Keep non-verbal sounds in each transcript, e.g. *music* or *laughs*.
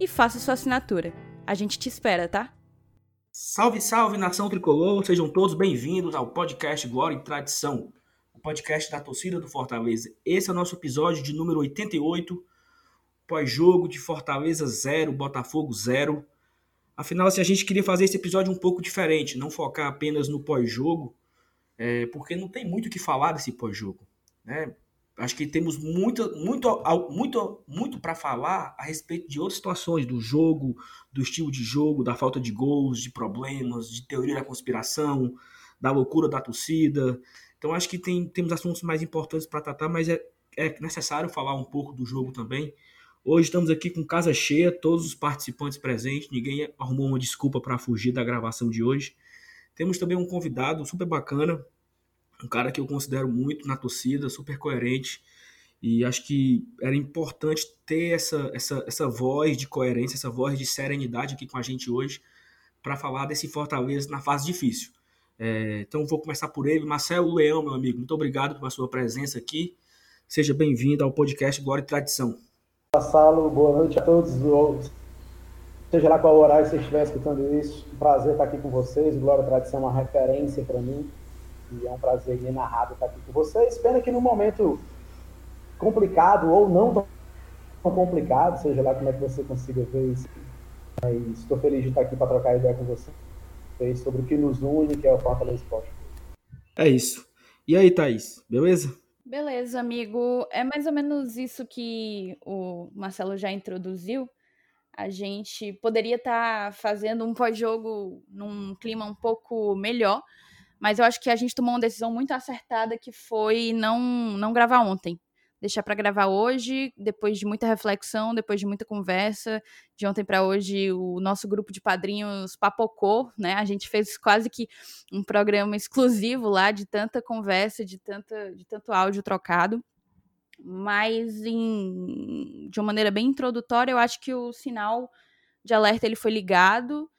e faça sua assinatura. A gente te espera, tá? Salve, salve, nação tricolor! Sejam todos bem-vindos ao podcast Glória e Tradição, o podcast da torcida do Fortaleza. Esse é o nosso episódio de número 88, pós-jogo de Fortaleza 0, Botafogo 0. Afinal, se a gente queria fazer esse episódio um pouco diferente, não focar apenas no pós-jogo, é, porque não tem muito o que falar desse pós-jogo. Né? Acho que temos muito, muito, muito, muito para falar a respeito de outras situações do jogo, do estilo de jogo, da falta de gols, de problemas, de teoria da conspiração, da loucura da torcida. Então acho que tem, temos assuntos mais importantes para tratar, mas é, é necessário falar um pouco do jogo também. Hoje estamos aqui com casa cheia, todos os participantes presentes, ninguém arrumou uma desculpa para fugir da gravação de hoje. Temos também um convidado super bacana, um cara que eu considero muito na torcida, super coerente. E acho que era importante ter essa, essa, essa voz de coerência, essa voz de serenidade aqui com a gente hoje, para falar desse Fortaleza na fase difícil. É, então vou começar por ele. Marcelo Leão, meu amigo, muito obrigado pela sua presença aqui. Seja bem-vindo ao podcast Glória e Tradição. Salo, boa noite a todos. Seja lá qual horário você estiver escutando isso, prazer estar aqui com vocês. Glória e Tradição é uma referência para mim. E é um prazer inenarrável estar aqui com vocês. Pena que no momento complicado ou não tão complicado, seja lá como é que você consiga ver isso, mas estou feliz de estar aqui para trocar ideia com vocês sobre o que nos une, que é o Fortaleza Esporte. É isso. E aí, Thaís, beleza? Beleza, amigo. É mais ou menos isso que o Marcelo já introduziu. A gente poderia estar fazendo um pós-jogo num clima um pouco melhor, mas eu acho que a gente tomou uma decisão muito acertada que foi não, não gravar ontem. Deixar para gravar hoje, depois de muita reflexão, depois de muita conversa. De ontem para hoje, o nosso grupo de padrinhos papocou, né? A gente fez quase que um programa exclusivo lá, de tanta conversa, de, tanta, de tanto áudio trocado. Mas, em, de uma maneira bem introdutória, eu acho que o sinal de alerta ele foi ligado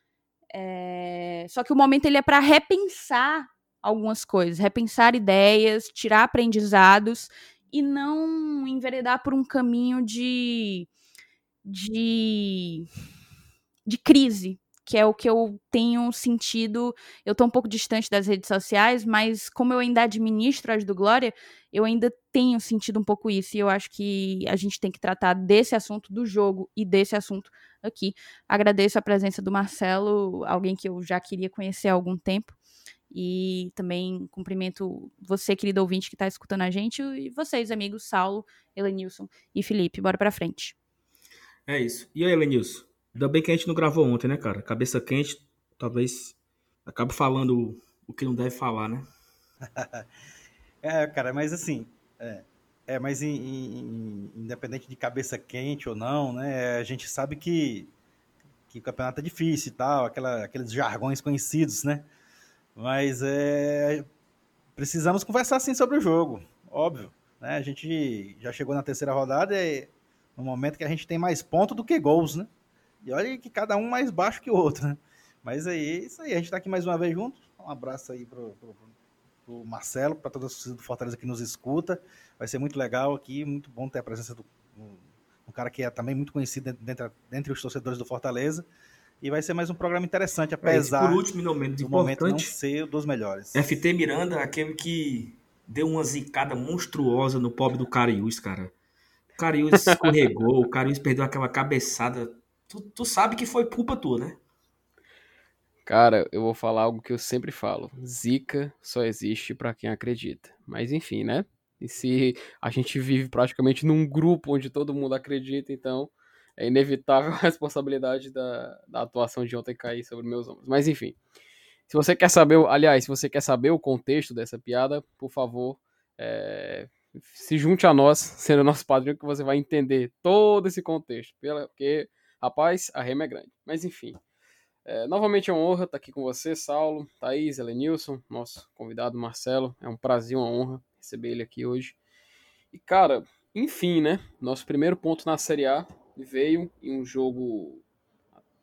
é... Só que o momento ele é para repensar algumas coisas, repensar ideias, tirar aprendizados e não enveredar por um caminho de, de, de crise, que é o que eu tenho sentido. Eu estou um pouco distante das redes sociais, mas como eu ainda administro as do Glória, eu ainda tenho sentido um pouco isso. E eu acho que a gente tem que tratar desse assunto do jogo e desse assunto aqui. Agradeço a presença do Marcelo, alguém que eu já queria conhecer há algum tempo. E também cumprimento você, querido ouvinte, que está escutando a gente, e vocês, amigos Saulo, Elenilson e Felipe. Bora pra frente. É isso. E aí, Elenilson? Ainda bem que a gente não gravou ontem, né, cara? Cabeça quente, talvez acabe falando o que não deve falar, né? *laughs* é, cara, mas assim, é, é mas em, em, independente de cabeça quente ou não, né, a gente sabe que, que o campeonato é difícil e tal, aquela, aqueles jargões conhecidos, né? Mas é, precisamos conversar sim sobre o jogo, óbvio. Né? A gente já chegou na terceira rodada e no momento que a gente tem mais pontos do que gols, né? E olha que cada um mais baixo que o outro, né? Mas aí, isso aí, a gente está aqui mais uma vez junto. Um abraço aí pro, pro, pro Marcelo, para toda a sociedade do Fortaleza que nos escuta. Vai ser muito legal aqui, muito bom ter a presença do um cara que é também muito conhecido dentre, dentre os torcedores do Fortaleza. E vai ser mais um programa interessante, apesar é, por último, não menos do momento não ser dos melhores. FT Miranda, aquele que deu uma zicada monstruosa no pobre do Cariús, cara. O Cariús *laughs* escorregou, o Cariús perdeu aquela cabeçada Tu, tu sabe que foi culpa tua, né? Cara, eu vou falar algo que eu sempre falo. Zica só existe para quem acredita. Mas enfim, né? E se a gente vive praticamente num grupo onde todo mundo acredita, então é inevitável *laughs* a responsabilidade da, da atuação de ontem cair sobre meus ombros. Mas enfim. Se você quer saber, aliás, se você quer saber o contexto dessa piada, por favor, é, se junte a nós, *laughs* sendo nosso padrinho, que você vai entender todo esse contexto. Porque, rapaz, a rema é grande. Mas enfim. É, novamente é uma honra estar aqui com você, Saulo, Thaís, Elenilson, nosso convidado Marcelo. É um prazer, uma honra receber ele aqui hoje. E, cara, enfim, né? Nosso primeiro ponto na Série A veio em um jogo,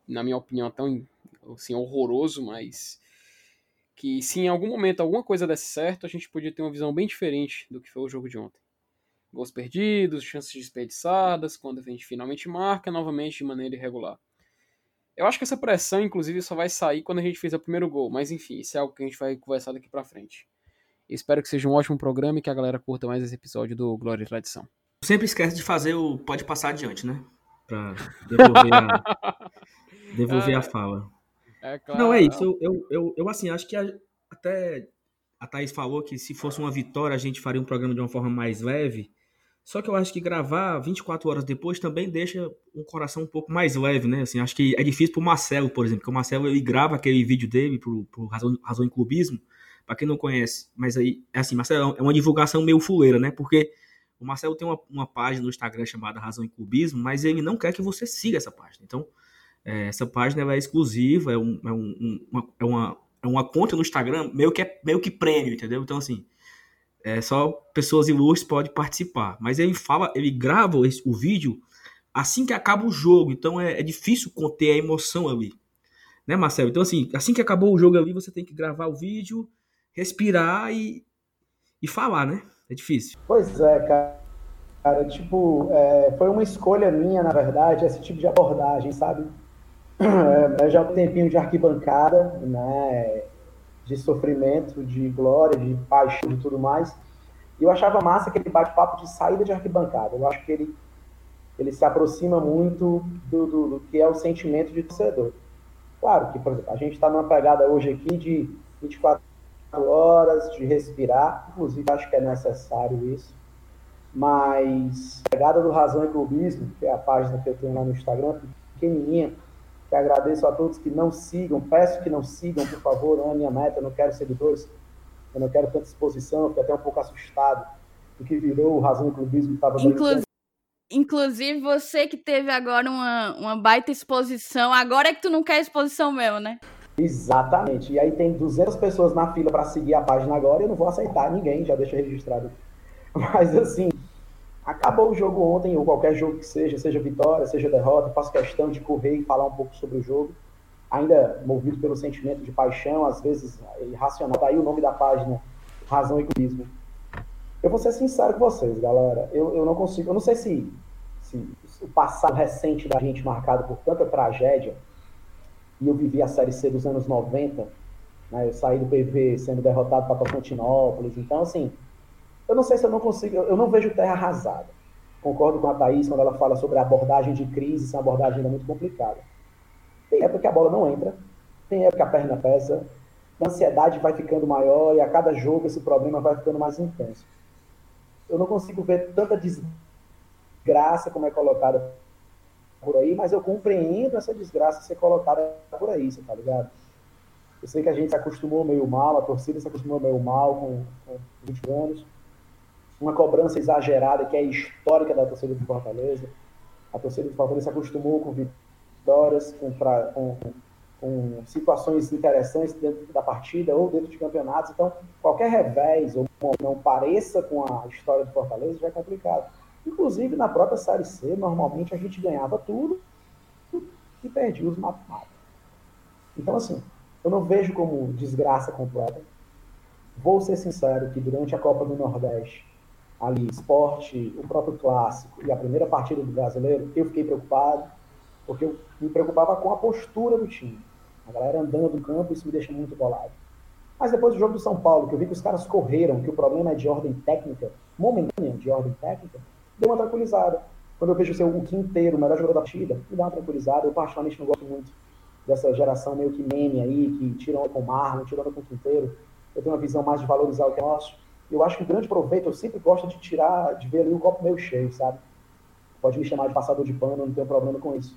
na minha opinião, tão assim, horroroso, mas que se em algum momento alguma coisa desse certo, a gente podia ter uma visão bem diferente do que foi o jogo de ontem. Gols perdidos, chances desperdiçadas, quando a gente finalmente marca, novamente de maneira irregular. Eu acho que essa pressão, inclusive, só vai sair quando a gente fizer o primeiro gol, mas enfim, isso é algo que a gente vai conversar daqui pra frente. Espero que seja um ótimo programa e que a galera curta mais esse episódio do Glória e Tradição. Sempre esquece de fazer o pode passar adiante, né? Pra devolver a, *laughs* devolver é, a fala. É claro. Não, é isso. Eu, eu, eu, assim, acho que a, até a Thaís falou que se fosse uma vitória a gente faria um programa de uma forma mais leve. Só que eu acho que gravar 24 horas depois também deixa o coração um pouco mais leve, né? Assim, acho que é difícil pro Marcelo, por exemplo, porque o Marcelo ele grava aquele vídeo dele pro, Razão, Razão em Clubismo, para quem não conhece. Mas aí, é assim, Marcelo, é uma divulgação meio fuleira, né? Porque o Marcelo tem uma, uma página no Instagram chamada Razão em Clubismo, mas ele não quer que você siga essa página. Então, é, essa página é exclusiva, é, um, é, um, uma, é, uma, é uma conta no Instagram meio que, é, meio que prêmio, entendeu? Então, assim, é, só pessoas ilustres podem participar. Mas ele fala, ele grava o vídeo assim que acaba o jogo, então é, é, difícil conter a emoção ali. Né, Marcelo? Então, assim, assim que acabou o jogo ali, você tem que gravar o vídeo, respirar e, e falar, né? É difícil. Pois é, cara. Cara, tipo, é, foi uma escolha minha, na verdade, esse tipo de abordagem, sabe? *clears throat* É, já um tempinho de arquibancada, né? De sofrimento, de glória, de paixão e tudo mais. E eu achava massa aquele bate-papo de saída de arquibancada. Eu acho que ele, ele se aproxima muito do, do, do que é o sentimento de torcedor. Claro que, por exemplo, a gente está numa pegada hoje aqui de 24 horas, de respirar. Inclusive, acho que é necessário isso. Mas pegada do Razão e Clubismo, que é a página que eu tenho lá no Instagram, pequenininha, que agradeço a todos que não sigam, peço que não sigam, por favor, não é minha meta, eu não quero seguidores, eu não quero tanta exposição, fiquei até um pouco assustado do que virou o Razão e Clubismo que estava Inclusive, inclusive, você que teve agora uma, uma baita exposição, agora é que tu não quer exposição mesmo, né? Exatamente. E aí tem 200 pessoas na fila para seguir a página agora e eu não vou aceitar ninguém, já deixa registrado. *laughs* Mas assim, Acabou o jogo ontem, ou qualquer jogo que seja, seja vitória, seja derrota, faço questão de correr e falar um pouco sobre o jogo, ainda movido pelo sentimento de paixão, às vezes irracional. Daí o nome da página, Razão e Clubismo. Eu vou ser sincero com vocês, galera. Eu, eu não consigo, eu não sei se, se o passado recente da gente marcado por tanta tragédia, e eu vivi a Série C dos anos 90, né, eu saí do PV sendo derrotado para Tocantinópolis, então assim, eu não sei se eu não consigo, eu não vejo terra arrasada. Concordo com a Thaís quando ela fala sobre a abordagem de crise, essa abordagem ainda muito complicada. Tem época que a bola não entra, tem época que a perna pesa, a ansiedade vai ficando maior e a cada jogo esse problema vai ficando mais intenso. Eu não consigo ver tanta desgraça como é colocada por aí, mas eu compreendo essa desgraça ser colocada por aí, você tá ligado? Eu sei que a gente se acostumou meio mal, a torcida se acostumou meio mal com, com 20 anos uma cobrança exagerada que é histórica da torcida do Fortaleza. A torcida do Fortaleza se acostumou com vitórias, com, pra, com, com, situações interessantes dentro da partida ou dentro de campeonatos. Então, qualquer revés ou não pareça com a história do Fortaleza já é complicado. Inclusive, na própria Série C, normalmente a gente ganhava tudo e perdia os mata Então, assim, eu não vejo como desgraça completa. Vou ser sincero que durante a Copa do Nordeste ali, esporte, o próprio clássico e a primeira partida do brasileiro, eu fiquei preocupado, porque eu me preocupava com a postura do time. A galera andando no campo, isso me deixa muito bolado. Mas depois do jogo do São Paulo, que eu vi que os caras correram, que o problema é de ordem técnica, momentânea de ordem técnica, deu uma tranquilizada. Quando eu vejo o seu o quinteiro, o melhor jogador da partida, me dá uma tranquilizada. Eu particularmente não gosto muito dessa geração meio que meme aí, que tiram com o Marlon, tiram com o Quinteiro. Eu tenho uma visão mais de valorizar o que é nosso. Eu acho que o grande proveito, eu sempre gosto de tirar, de ver ali o copo meio cheio, sabe? Pode me chamar de passador de pano, não tenho problema com isso.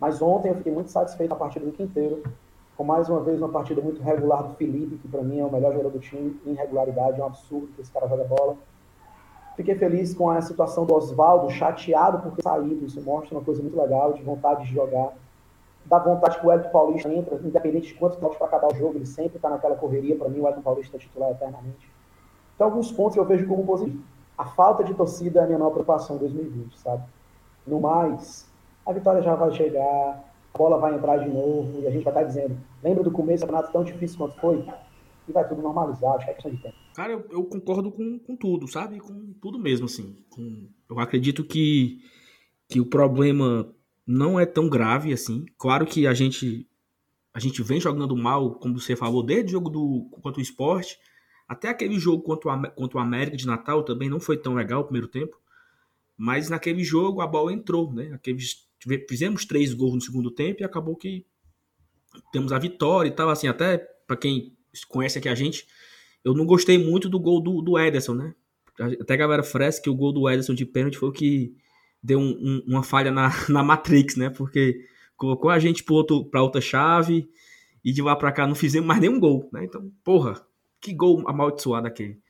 Mas ontem eu fiquei muito satisfeito a partida do Quinteiro, com mais uma vez uma partida muito regular do Felipe, que para mim é o melhor jogador do time, em regularidade, é um absurdo que esse cara joga bola. Fiquei feliz com a situação do Oswaldo, chateado por ter saído, isso mostra uma coisa muito legal, de vontade de jogar. Dá vontade que o Elton Paulista entra, independente de quantos pontos para acabar o jogo, ele sempre está naquela correria. Para mim, o Elton Paulista é titular eternamente. Então, alguns pontos eu vejo como positivo. A falta de torcida é a minha maior preocupação em 2020, sabe? No mais, a vitória já vai chegar, a bola vai entrar de novo e a gente vai estar dizendo: lembra do começo do campeonato tão difícil quanto foi? E vai tudo normalizar, acho que é questão de tempo. Cara, eu, eu concordo com, com tudo, sabe? Com tudo mesmo, assim. Com, eu acredito que, que o problema não é tão grave assim. Claro que a gente a gente vem jogando mal, como você falou, desde o jogo do contra o esporte, até aquele jogo contra o, América de Natal também não foi tão legal o primeiro tempo. Mas naquele jogo a bola entrou, né? Aqueles, fizemos três gols no segundo tempo e acabou que temos a vitória e tal. Assim, até para quem conhece aqui a gente, eu não gostei muito do gol do, do Ederson, né? Até a galera fresca que o gol do Ederson de pênalti foi o que deu um, um, uma falha na, *laughs* na Matrix, né? Porque colocou a gente para outra chave e de lá para cá não fizemos mais nenhum gol, né? Então, porra, que gol amaldiçoado aquele.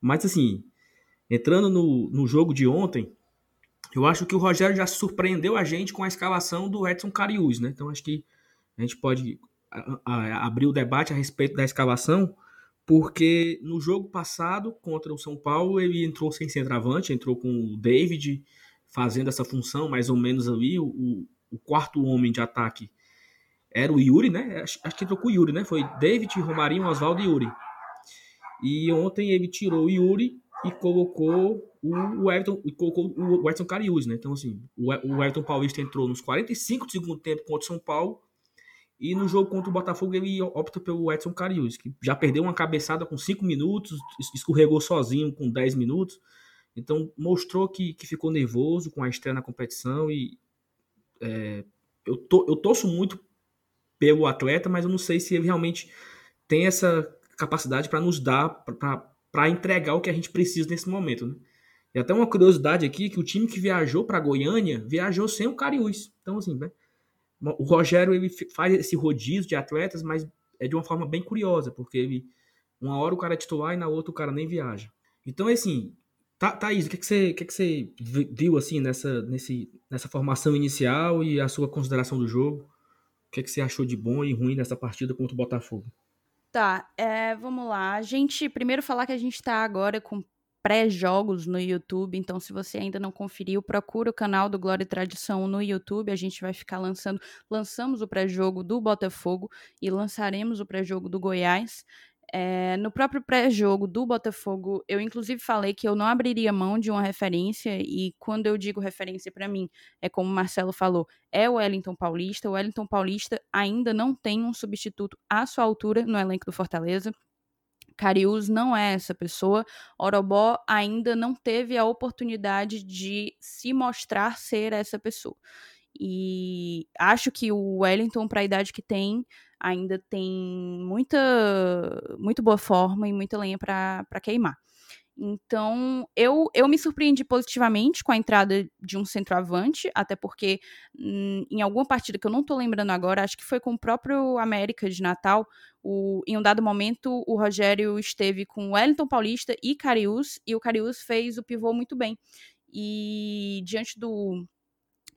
Mas assim, entrando no, no jogo de ontem, eu acho que o Rogério já surpreendeu a gente com a escalação do Edson Cariús, né? Então acho que a gente pode abrir o debate a respeito da escalação, porque no jogo passado contra o São Paulo ele entrou sem centroavante, entrou com o David fazendo essa função mais ou menos ali, o, o quarto homem de ataque era o Yuri, né? Acho, acho que entrou com o Yuri, né? Foi David, Romarinho, Oswaldo e Yuri. E ontem ele tirou o Yuri e colocou o Everton, e colocou o Edson Cariús, né? Então, assim, o Everton Paulista entrou nos 45 do segundo tempo contra o São Paulo e no jogo contra o Botafogo ele opta pelo Edson Cariús, que já perdeu uma cabeçada com 5 minutos, escorregou sozinho com 10 minutos. Então mostrou que, que ficou nervoso com a estreia na competição e é, eu, to, eu torço muito pelo atleta, mas eu não sei se ele realmente tem essa capacidade para nos dar, para entregar o que a gente precisa nesse momento. Né? E até uma curiosidade aqui, que o time que viajou para Goiânia viajou sem o Cariús. Então, assim, né? O Rogério ele faz esse rodízio de atletas, mas é de uma forma bem curiosa, porque ele, uma hora o cara é titular e na outra o cara nem viaja. Então, é assim, tá, Thaís, o que, que, você, que, que você viu assim nessa, nesse, nessa formação inicial e a sua consideração do jogo? O que, que você achou de bom e ruim nessa partida contra o Botafogo? Tá, é, vamos lá. A gente, primeiro falar que a gente tá agora com pré-jogos no YouTube. Então, se você ainda não conferiu, procura o canal do Glória e Tradição no YouTube. A gente vai ficar lançando. Lançamos o pré-jogo do Botafogo e lançaremos o pré-jogo do Goiás. É, no próprio pré-jogo do Botafogo, eu inclusive falei que eu não abriria mão de uma referência, e quando eu digo referência para mim, é como o Marcelo falou, é o Wellington Paulista. O Wellington Paulista ainda não tem um substituto à sua altura no elenco do Fortaleza. Cariús não é essa pessoa. Orobó ainda não teve a oportunidade de se mostrar ser essa pessoa. E acho que o Wellington, para a idade que tem, ainda tem muita, muito boa forma e muita lenha para queimar. Então, eu, eu me surpreendi positivamente com a entrada de um centroavante, até porque hum, em alguma partida que eu não tô lembrando agora, acho que foi com o próprio América de Natal, o, em um dado momento o Rogério esteve com o Wellington Paulista e Cariús, e o Cariús fez o pivô muito bem. E diante do,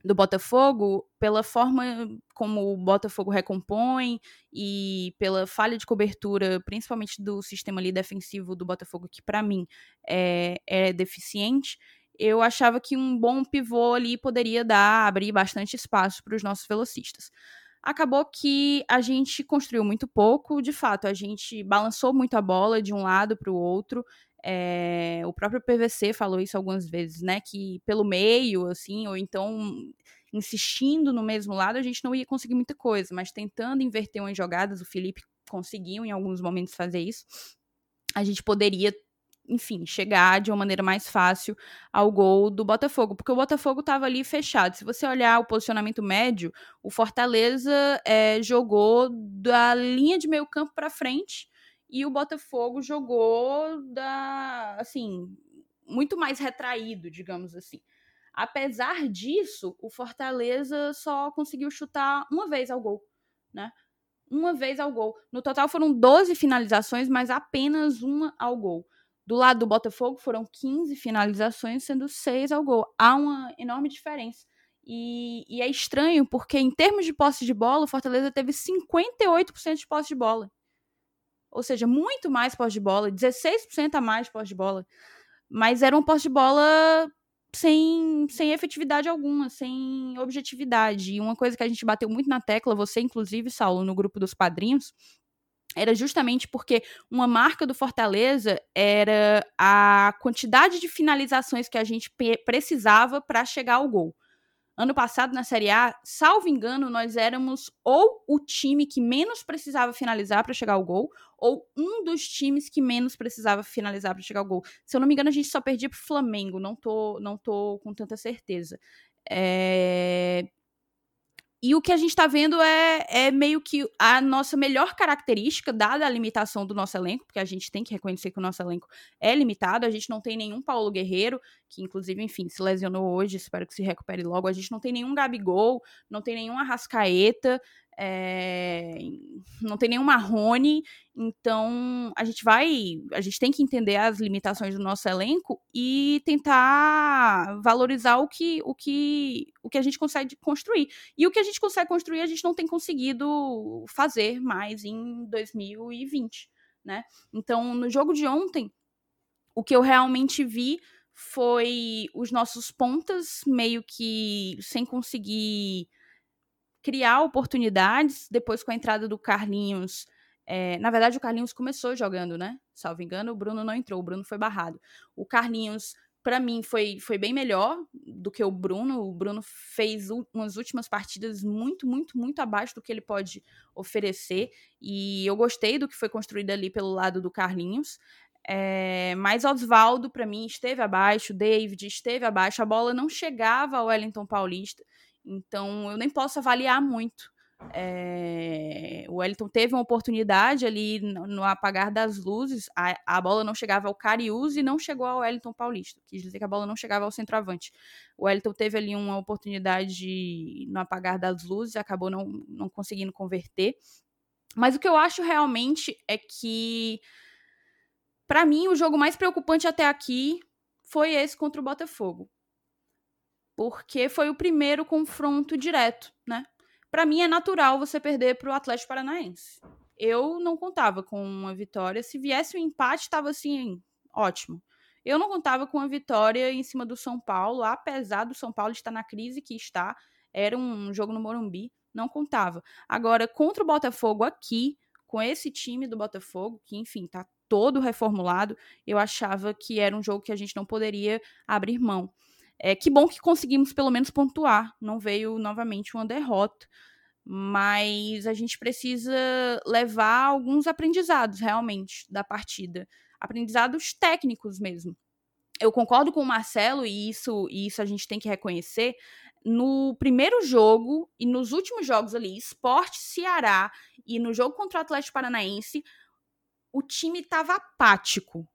do Botafogo, pela forma como o Botafogo recompõe e pela falha de cobertura, principalmente do sistema ali defensivo do Botafogo, que para mim é, é deficiente, eu achava que um bom pivô ali poderia dar, abrir bastante espaço para os nossos velocistas. Acabou que a gente construiu muito pouco, de fato, a gente balançou muito a bola de um lado para o outro, é, o próprio PVC falou isso algumas vezes, né? Que pelo meio, assim, ou então insistindo no mesmo lado, a gente não ia conseguir muita coisa, mas tentando inverter umas jogadas, o Felipe conseguiu em alguns momentos fazer isso. A gente poderia enfim, chegar de uma maneira mais fácil ao gol do Botafogo, porque o Botafogo estava ali fechado. Se você olhar o posicionamento médio, o Fortaleza é, jogou da linha de meio campo para frente e o Botafogo jogou da, assim, muito mais retraído, digamos assim. Apesar disso, o Fortaleza só conseguiu chutar uma vez ao gol, né? Uma vez ao gol. No total foram 12 finalizações, mas apenas uma ao gol. Do lado do Botafogo foram 15 finalizações, sendo 6 ao gol. Há uma enorme diferença. E, e, é estranho, porque em termos de posse de bola, o Fortaleza teve 58% de posse de bola. Ou seja, muito mais posse de bola, 16% a mais de posse de bola. Mas era um posse de bola sem, sem efetividade alguma, sem objetividade. E uma coisa que a gente bateu muito na tecla, você inclusive, Saulo, no grupo dos padrinhos, era justamente porque uma marca do Fortaleza era a quantidade de finalizações que a gente precisava para chegar ao gol. Ano passado, na Série A, salvo engano, nós éramos ou o time que menos precisava finalizar para chegar ao gol, ou um dos times que menos precisava finalizar para chegar ao gol. Se eu não me engano, a gente só perdia o Flamengo, não tô, não tô com tanta certeza. É... E o que a gente está vendo é, é meio que a nossa melhor característica, dada a limitação do nosso elenco, porque a gente tem que reconhecer que o nosso elenco é limitado, a gente não tem nenhum Paulo Guerreiro, que inclusive, enfim, se lesionou hoje, espero que se recupere logo, a gente não tem nenhum Gabigol, não tem nenhum Arrascaeta, é, não tem nenhum Marrone, então a gente vai, a gente tem que entender as limitações do nosso elenco e tentar valorizar o que, o que, o que a gente consegue construir. E o que a gente consegue construir, a gente não tem conseguido fazer mais em 2020, né? Então, no jogo de ontem, o que eu realmente vi foi os nossos pontas meio que sem conseguir criar oportunidades. Depois, com a entrada do Carlinhos. É, na verdade, o Carlinhos começou jogando, né? Salvo engano, o Bruno não entrou, o Bruno foi barrado. O Carlinhos, para mim, foi, foi bem melhor do que o Bruno. O Bruno fez umas últimas partidas muito, muito, muito abaixo do que ele pode oferecer. E eu gostei do que foi construído ali pelo lado do Carlinhos. É, mas Oswaldo, para mim, esteve abaixo, David esteve abaixo, a bola não chegava ao Wellington Paulista. Então, eu nem posso avaliar muito. É, o Wellington teve uma oportunidade ali no, apagar das luzes, a, a, bola não chegava ao Cariús e não chegou ao Wellington Paulista, quis dizer que a bola não chegava ao centroavante. O Wellington teve ali uma oportunidade no apagar das luzes, acabou não, não conseguindo converter. Mas o que eu acho realmente é que, para mim, o jogo mais preocupante até aqui foi esse contra o Botafogo porque foi o primeiro confronto direto, né? Para mim é natural você perder para o Atlético Paranaense. Eu não contava com uma vitória. Se viesse um empate, estava assim, ótimo. Eu não contava com a vitória em cima do São Paulo, apesar do São Paulo estar na crise que está. Era um jogo no Morumbi, não contava. Agora, contra o Botafogo aqui, com esse time do Botafogo, que enfim, tá todo reformulado, eu achava que era um jogo que a gente não poderia abrir mão. É, que bom que conseguimos pelo menos pontuar, não veio novamente uma derrota, mas a gente precisa levar alguns aprendizados realmente da partida, aprendizados técnicos mesmo. Eu concordo com o Marcelo e isso, e isso a gente tem que reconhecer. No primeiro jogo e nos últimos jogos ali, Esporte Ceará e no jogo contra o Atlético Paranaense, o time estava apático,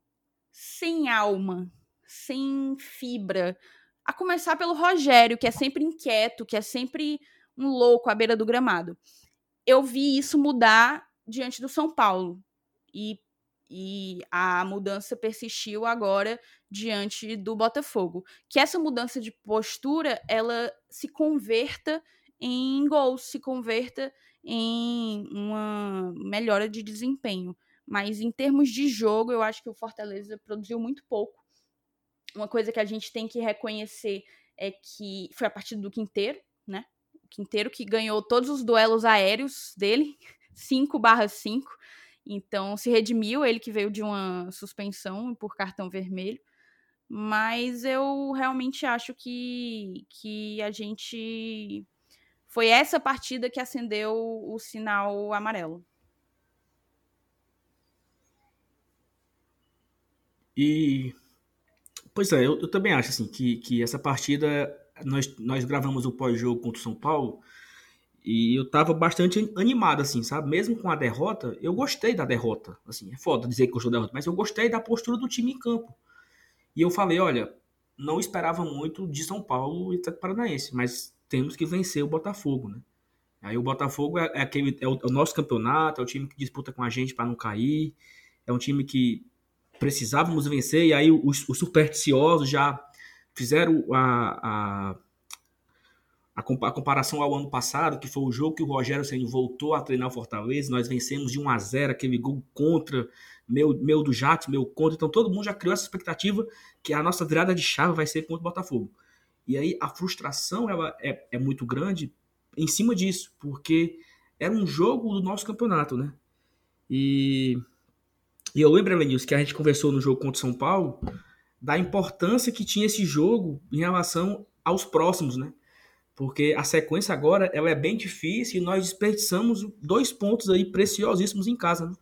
sem alma, sem fibra, a começar pelo Rogério, que é sempre inquieto, que é sempre um louco à beira do gramado. Eu vi isso mudar diante do São Paulo. E, e a mudança persistiu agora diante do Botafogo. Que essa mudança de postura, ela se converta em gols, se converta em uma melhora de desempenho. Mas em termos de jogo, eu acho que o Fortaleza produziu muito pouco uma coisa que a gente tem que reconhecer é que foi a partir do Quinteiro, né? O Quinteiro que ganhou todos os duelos aéreos dele, *laughs* 5 barra 5. Então se redimiu, ele que veio de uma suspensão por cartão vermelho. Mas eu realmente acho que, que a gente. Foi essa partida que acendeu o sinal amarelo. E. Pois é, eu, eu também acho assim, que, que essa partida. Nós, nós gravamos o pós-jogo contra o São Paulo e eu tava bastante animado, assim, sabe? Mesmo com a derrota, eu gostei da derrota. Assim, é foda dizer que gostou da derrota, mas eu gostei da postura do time em campo. E eu falei, olha, não esperava muito de São Paulo e Atlético Paranaense, mas temos que vencer o Botafogo, né? Aí o Botafogo é, é aquele, é o, é o, nosso campeonato, é o time que disputa com a gente para não cair, é um time que precisávamos vencer, e aí os, os supersticiosos já fizeram a, a a, comparação ao ano passado, que foi o jogo que o Rogério Senna voltou a treinar o Fortaleza, nós vencemos de 1 a 0 aquele gol contra, meu, meu do Jato, meu contra, então todo mundo já criou essa expectativa que a nossa virada de chave vai ser contra o Botafogo. E aí a frustração ela é, é muito grande em cima disso, porque era um jogo do nosso campeonato, né? E, e eu lembro, Elenilson, que a gente conversou no jogo contra o São Paulo da importância que tinha esse jogo em relação aos próximos, né? porque a sequência agora ela é bem difícil e nós desperdiçamos dois pontos aí preciosíssimos em casa. Né?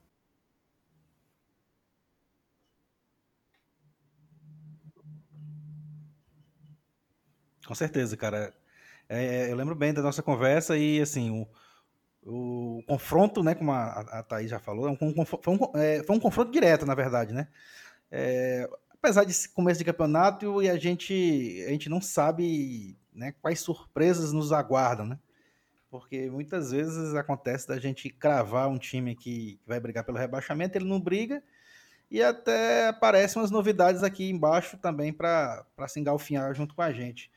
Com certeza, cara. É, eu lembro bem da nossa conversa e assim o, o confronto, né, como a, a Thaís já falou, é um, foi, um, é, foi um confronto direto, na verdade, né? É, apesar de começo de campeonato e a gente a gente não sabe né, quais surpresas nos aguardam, né? Porque muitas vezes acontece da gente cravar um time que vai brigar pelo rebaixamento, ele não briga, e até aparecem umas novidades aqui embaixo também para se engalfinhar junto com a gente.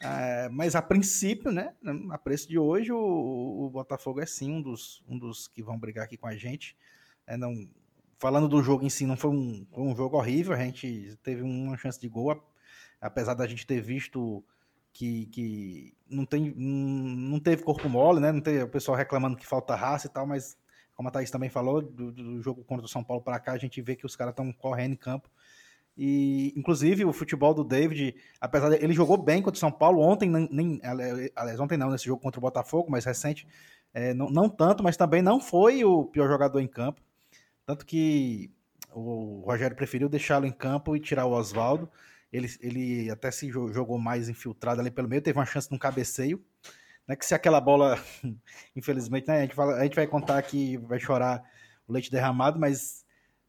É, mas a princípio, né, a preço de hoje, o, o, Botafogo é sim um dos, um dos que vão brigar aqui com a gente. É, não, falando do jogo em si, não foi um, foi um jogo horrível, a gente teve uma chance de gol, apesar da gente ter visto que, que não, tem, não teve corpo mole, né? Não tem o pessoal reclamando que falta raça e tal, mas como a Thaís também falou, do, do jogo contra o São Paulo para cá, a gente vê que os caras estão correndo em campo. E, inclusive, o futebol do David, apesar de ele jogou bem contra o São Paulo ontem, nem, aliás, ontem não, nesse jogo contra o Botafogo, mais recente, é, não, não tanto, mas também não foi o pior jogador em campo. Tanto que o Rogério preferiu deixá-lo em campo e tirar o Oswaldo. Ele, ele até se jogou mais infiltrado ali pelo meio, teve uma chance de um cabeceio. Né, que se aquela bola, *laughs* infelizmente, né, a, gente fala, a gente vai contar que vai chorar o leite derramado, mas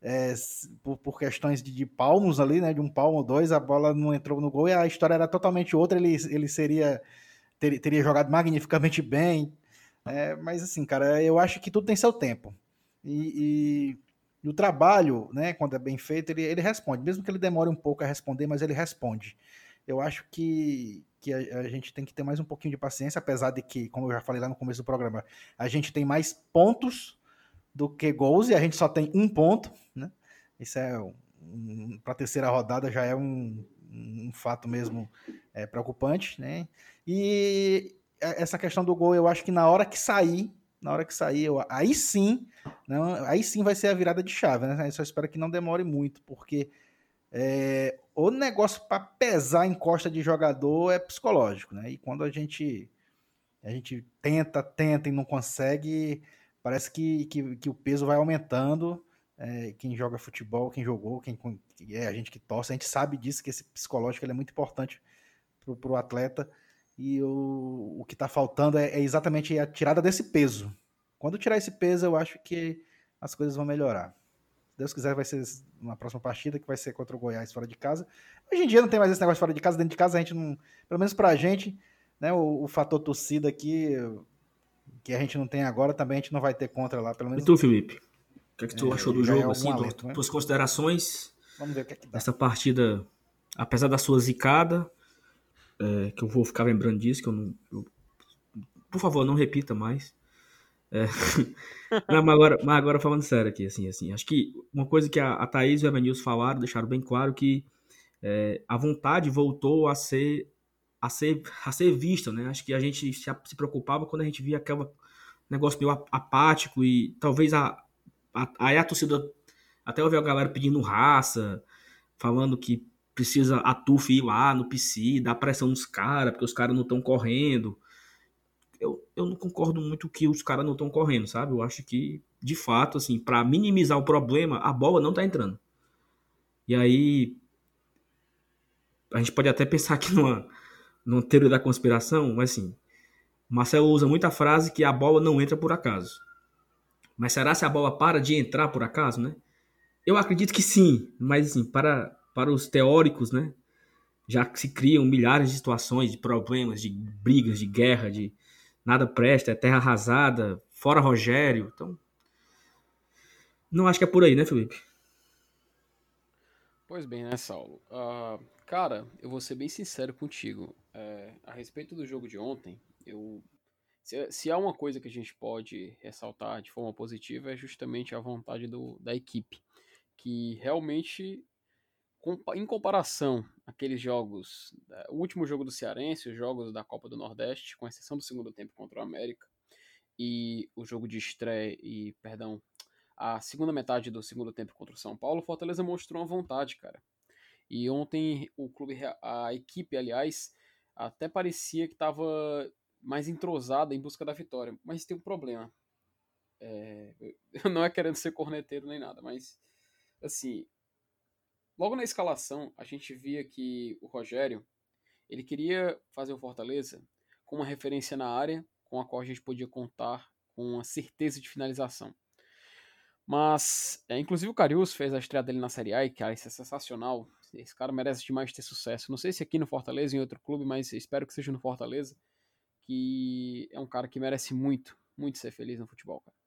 é, por, por, questões de, de, palmos ali, né, de um palmo ou dois, a bola não entrou no gol e a história era totalmente outra. Ele, ele seria ter, teria jogado magnificamente bem. É, mas assim, cara, eu acho que tudo tem seu tempo. E, e o trabalho, né, quando é bem feito, ele, ele responde, mesmo que ele demore um pouco a responder, mas ele responde. Eu acho que, que a, a, gente tem que ter mais um pouquinho de paciência, apesar de que, como eu já falei lá no começo do programa, a gente tem mais pontos do que gols e a gente só tem um ponto, né? Isso é um, para a terceira rodada já é um, um fato mesmo é, preocupante, né? E essa questão do gol, eu acho que na hora que sair na hora que sair, eu, aí sim, não, aí sim vai ser a virada de chave, né? Eu só espero que não demore muito, porque é, o negócio para pesar em costa de jogador é psicológico, né? E quando a gente a gente tenta, tenta e não consegue, parece que, que, que o peso vai aumentando. É, quem joga futebol, quem jogou, quem é a gente que torce, a gente sabe disso, que esse psicológico é muito importante para o atleta. E o, o que está faltando é, é, exatamente a tirada desse peso. Quando tirar esse peso, eu acho que as coisas vão melhorar. Se Deus quiser, vai ser na próxima partida, que vai ser contra o Goiás fora de casa. Hoje em dia não tem mais esse negócio fora de casa, dentro de casa a gente não. Pelo menos pra gente, né? O, o fator torcida aqui, que a gente não tem agora, também a gente não vai ter contra lá. Pelo menos... E tu, Felipe? O que, é que tu é, achou do jogo, é assim, alento, né? tuas considerações? Vamos ver o que é que dá. Essa partida, apesar da sua zicada, é, que eu vou ficar lembrando disso, que eu não. Eu, por favor, não repita mais. É, *laughs* não, mas, agora, mas agora falando sério aqui, assim, assim, acho que uma coisa que a, a Thaís e o Evanilson falaram, deixaram bem claro que é, a vontade voltou a ser a ser, a ser vista, né? Acho que a gente se, preocupava quando a gente via aquele negócio meio apático e talvez a, a, aí a torcida até ouviu a galera pedindo raça, falando que precisa a TUF ir lá no PC, dar pressão nos caras, porque os caras não estão correndo. Eu, eu não concordo muito que os caras não estão correndo, sabe? Eu acho que, de fato, assim, para minimizar o problema, a bola não tá entrando. E aí a gente pode até pensar *laughs* aqui numa, numa teoria da conspiração, mas assim, Marcelo usa muita frase que a bola não entra por acaso. Mas será se a bola para de entrar por acaso, né? Eu acredito que sim, mas assim, para, para os teóricos, né? Já que se criam milhares de situações, de problemas, de brigas, de guerra, de nada presta, é terra arrasada, fora Rogério. Então, não acho que é por aí, né, Felipe? Pois bem, né, Saulo? Uh, cara, eu vou ser bem sincero contigo. É, a respeito do jogo de ontem, eu se, se, há uma coisa que a gente pode ressaltar de forma positiva é justamente a vontade do, da equipe, que realmente, em comparação àqueles jogos, o último jogo do Cearense, os jogos da Copa do Nordeste, com exceção do segundo tempo contra o América, e o jogo de estreia e, perdão, a segunda metade do segundo tempo contra o São Paulo, o Fortaleza mostrou uma vontade, cara. E ontem o clube, a equipe, aliás, até parecia que estava mais entrosada em busca da vitória. Mas tem um problema. É, *laughs* não é querendo ser corneteiro nem nada, mas assim, logo na escalação a gente via que o Rogério ele queria fazer o Fortaleza com uma referência na área com a qual a gente podia contar com uma certeza de finalização. Mas, é, inclusive o Carius fez a estreia dele na Série A e, cara, isso é sensacional. Esse cara merece demais ter sucesso. Não sei se aqui no Fortaleza em outro clube, mas espero que seja no Fortaleza que é um cara que merece muito, muito ser feliz no futebol, cara.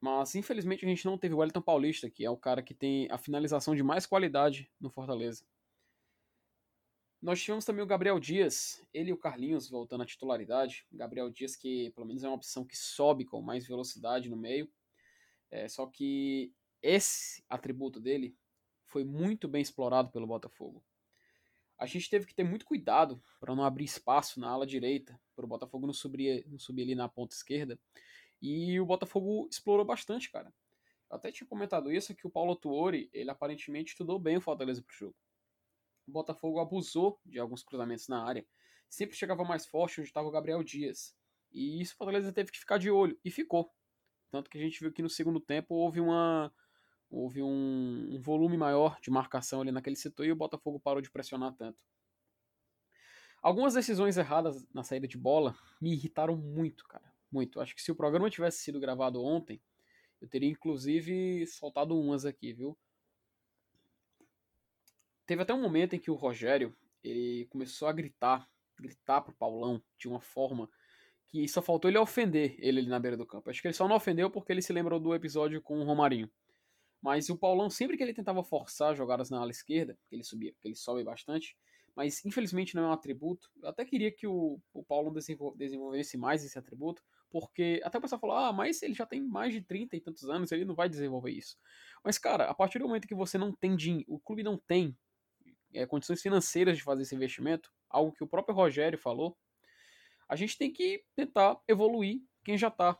Mas infelizmente a gente não teve o Wellington Paulista, que é o cara que tem a finalização de mais qualidade no Fortaleza. Nós tivemos também o Gabriel Dias, ele e o Carlinhos voltando à titularidade. Gabriel Dias, que pelo menos é uma opção que sobe com mais velocidade no meio. É, só que esse atributo dele foi muito bem explorado pelo Botafogo a gente teve que ter muito cuidado para não abrir espaço na ala direita, para o Botafogo não subir, não subir ali na ponta esquerda. E o Botafogo explorou bastante, cara. Eu até tinha comentado isso, que o Paulo Tuori, ele aparentemente estudou bem o Fortaleza pro jogo. O Botafogo abusou de alguns cruzamentos na área. Sempre chegava mais forte onde estava o Gabriel Dias. E isso o Fortaleza teve que ficar de olho. E ficou. Tanto que a gente viu que no segundo tempo houve uma, houve um, um, volume maior de marcação ali naquele setor e o Botafogo parou de pressionar tanto. Algumas decisões erradas na saída de bola me irritaram muito, cara. Muito. Acho que se o programa tivesse sido gravado ontem, eu teria inclusive soltado umas aqui, viu? Teve até um momento em que o Rogério ele começou a gritar, gritar pro Paulão de uma forma que só faltou ele ofender ele ali na beira do campo. Acho que ele só não ofendeu porque ele se lembrou do episódio com o Romarinho. Mas o Paulão, sempre que ele tentava forçar jogadas na ala esquerda, que ele subia, que ele sobe bastante, mas infelizmente não é um atributo. Eu até queria que o, o Paulão desenvolvesse mais esse atributo, porque até o pessoal falou, ah, mas ele já tem mais de 30 e tantos anos, ele não vai desenvolver isso. Mas, cara, a partir do momento que você não tem dinheiro, o clube não tem é, condições financeiras de fazer esse investimento, algo que o próprio Rogério falou, a gente tem que tentar evoluir quem já tá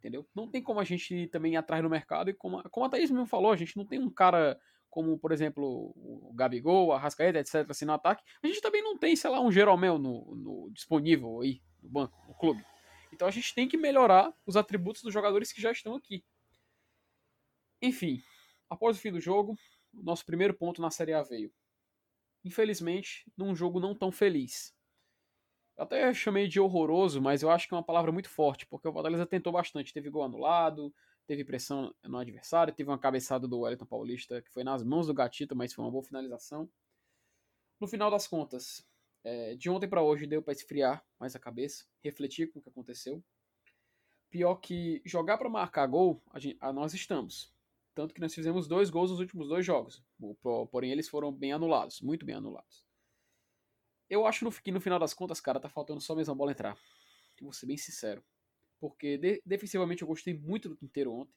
entendeu? Não tem como a gente também ir atrás no mercado e como, como a Thaís mesmo falou, a gente não tem um cara como, por exemplo, o Gabigol, a Rascaeta, etc, assim, no ataque. A gente também não tem, sei lá, um Jeromel no, no disponível aí no banco, no clube. Então a gente tem que melhorar os atributos dos jogadores que já estão aqui. Enfim, após o fim do jogo, nosso primeiro ponto na Série A veio. Infelizmente, num jogo não tão feliz. Até chamei de horroroso, mas eu acho que é uma palavra muito forte, porque o Fortaleza tentou bastante. Teve gol anulado, teve pressão no adversário, teve uma cabeçada do Wellington Paulista que foi nas mãos do Gatito, mas foi uma boa finalização. No final das contas, é, de ontem para hoje deu para esfriar mais a cabeça, refletir com o que aconteceu. Pior que jogar para marcar gol, a gente, a nós estamos. Tanto que nós fizemos dois gols nos últimos dois jogos. Porém, eles foram bem anulados, muito bem anulados. Eu acho que no final das contas, cara, tá faltando só mesmo a bola entrar. Vou ser bem sincero. Porque de, defensivamente eu gostei muito do Quinteiro ontem.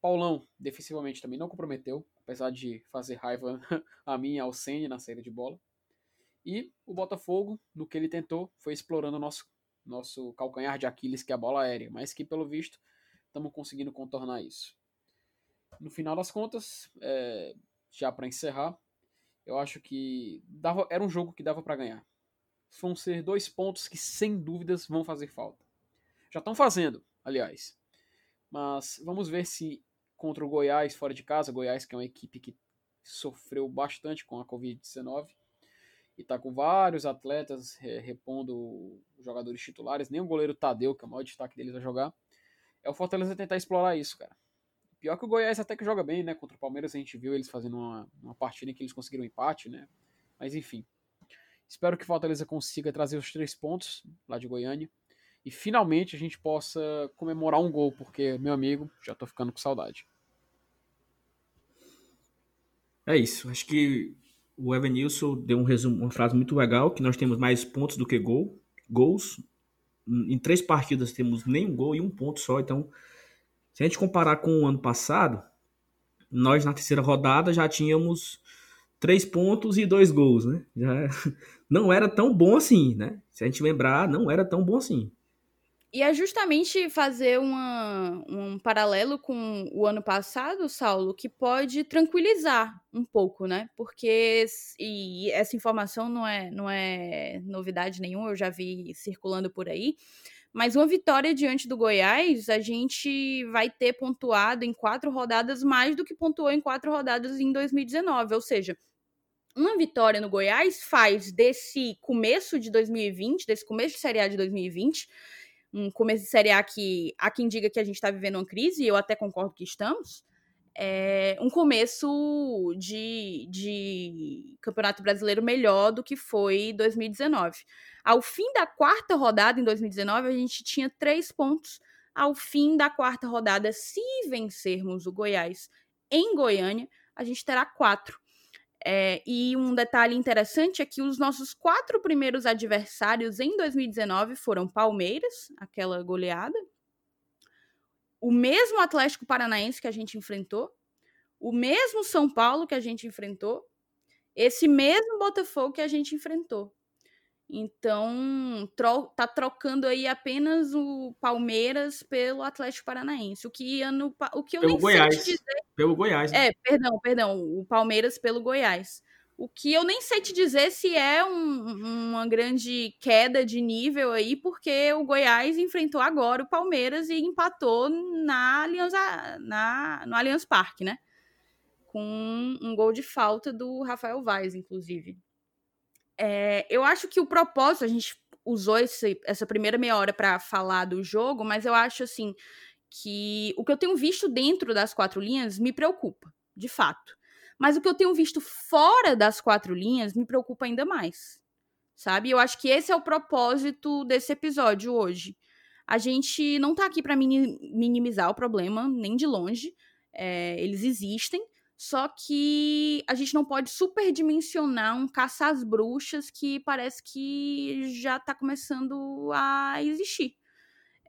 Paulão, defensivamente, também não comprometeu, apesar de fazer raiva *laughs* a mim e ao Senna na saída de bola. E o Botafogo, no que ele tentou, foi explorando o nosso, nosso calcanhar de Aquiles, que é a bola aérea, mas que, pelo visto, estamos conseguindo contornar isso. No final das contas, é, já para encerrar, eu acho que dava, era um jogo que dava para ganhar. Vão ser dois pontos que sem dúvidas vão fazer falta. Já estão fazendo, aliás. Mas vamos ver se contra o Goiás fora de casa, Goiás que é uma equipe que sofreu bastante com a Covid-19 e está com vários atletas repondo jogadores titulares, nem o goleiro Tadeu, que é o maior destaque deles a jogar. É o Fortaleza tentar explorar isso, cara. Pior que o Goiás até que joga bem, né? Contra o Palmeiras a gente viu eles fazendo uma, uma partida em que eles conseguiram um empate, né? Mas enfim. Espero que o Fortaleza consiga trazer os três pontos lá de Goiânia. E finalmente a gente possa comemorar um gol, porque, meu amigo, já tô ficando com saudade. É isso. Acho que o Evanilson deu um resumo, uma frase muito legal, que nós temos mais pontos do que gol, gols. Em três partidas temos nem um gol e um ponto só. Então, se a gente comparar com o ano passado, nós na terceira rodada já tínhamos três pontos e dois gols, né? Já *laughs* não era tão bom assim, né? Se a gente lembrar, não era tão bom assim. E é justamente fazer uma, um paralelo com o ano passado, Saulo, que pode tranquilizar um pouco, né? Porque e essa informação não é, não é novidade nenhuma, eu já vi circulando por aí. Mas uma vitória diante do Goiás, a gente vai ter pontuado em quatro rodadas mais do que pontuou em quatro rodadas em 2019. Ou seja, uma vitória no Goiás faz desse começo de 2020, desse começo de Série A de 2020, um começo de Série A que há quem diga que a gente está vivendo uma crise, e eu até concordo que estamos, é um começo de, de Campeonato Brasileiro melhor do que foi 2019. Ao fim da quarta rodada, em 2019, a gente tinha três pontos. Ao fim da quarta rodada, se vencermos o Goiás em Goiânia, a gente terá quatro. É, e um detalhe interessante é que os nossos quatro primeiros adversários em 2019 foram Palmeiras, aquela goleada, o mesmo Atlético Paranaense que a gente enfrentou, o mesmo São Paulo que a gente enfrentou, esse mesmo Botafogo que a gente enfrentou. Então, tro tá trocando aí apenas o Palmeiras pelo Atlético Paranaense. O que, ano, o que eu pelo nem Goiás. dizer. Pelo Goiás. Né? É, perdão, perdão. O Palmeiras pelo Goiás. O que eu nem sei te dizer se é um, uma grande queda de nível aí, porque o Goiás enfrentou agora o Palmeiras e empatou na Aliança, na, no Allianz Parque, né? Com um gol de falta do Rafael Vaz, inclusive. É, eu acho que o propósito, a gente usou esse, essa primeira meia hora para falar do jogo, mas eu acho assim que o que eu tenho visto dentro das quatro linhas me preocupa, de fato. Mas o que eu tenho visto fora das quatro linhas me preocupa ainda mais. Sabe? Eu acho que esse é o propósito desse episódio hoje. A gente não tá aqui para minimizar o problema, nem de longe. É, eles existem, só que a gente não pode superdimensionar um caça às bruxas que parece que já está começando a existir.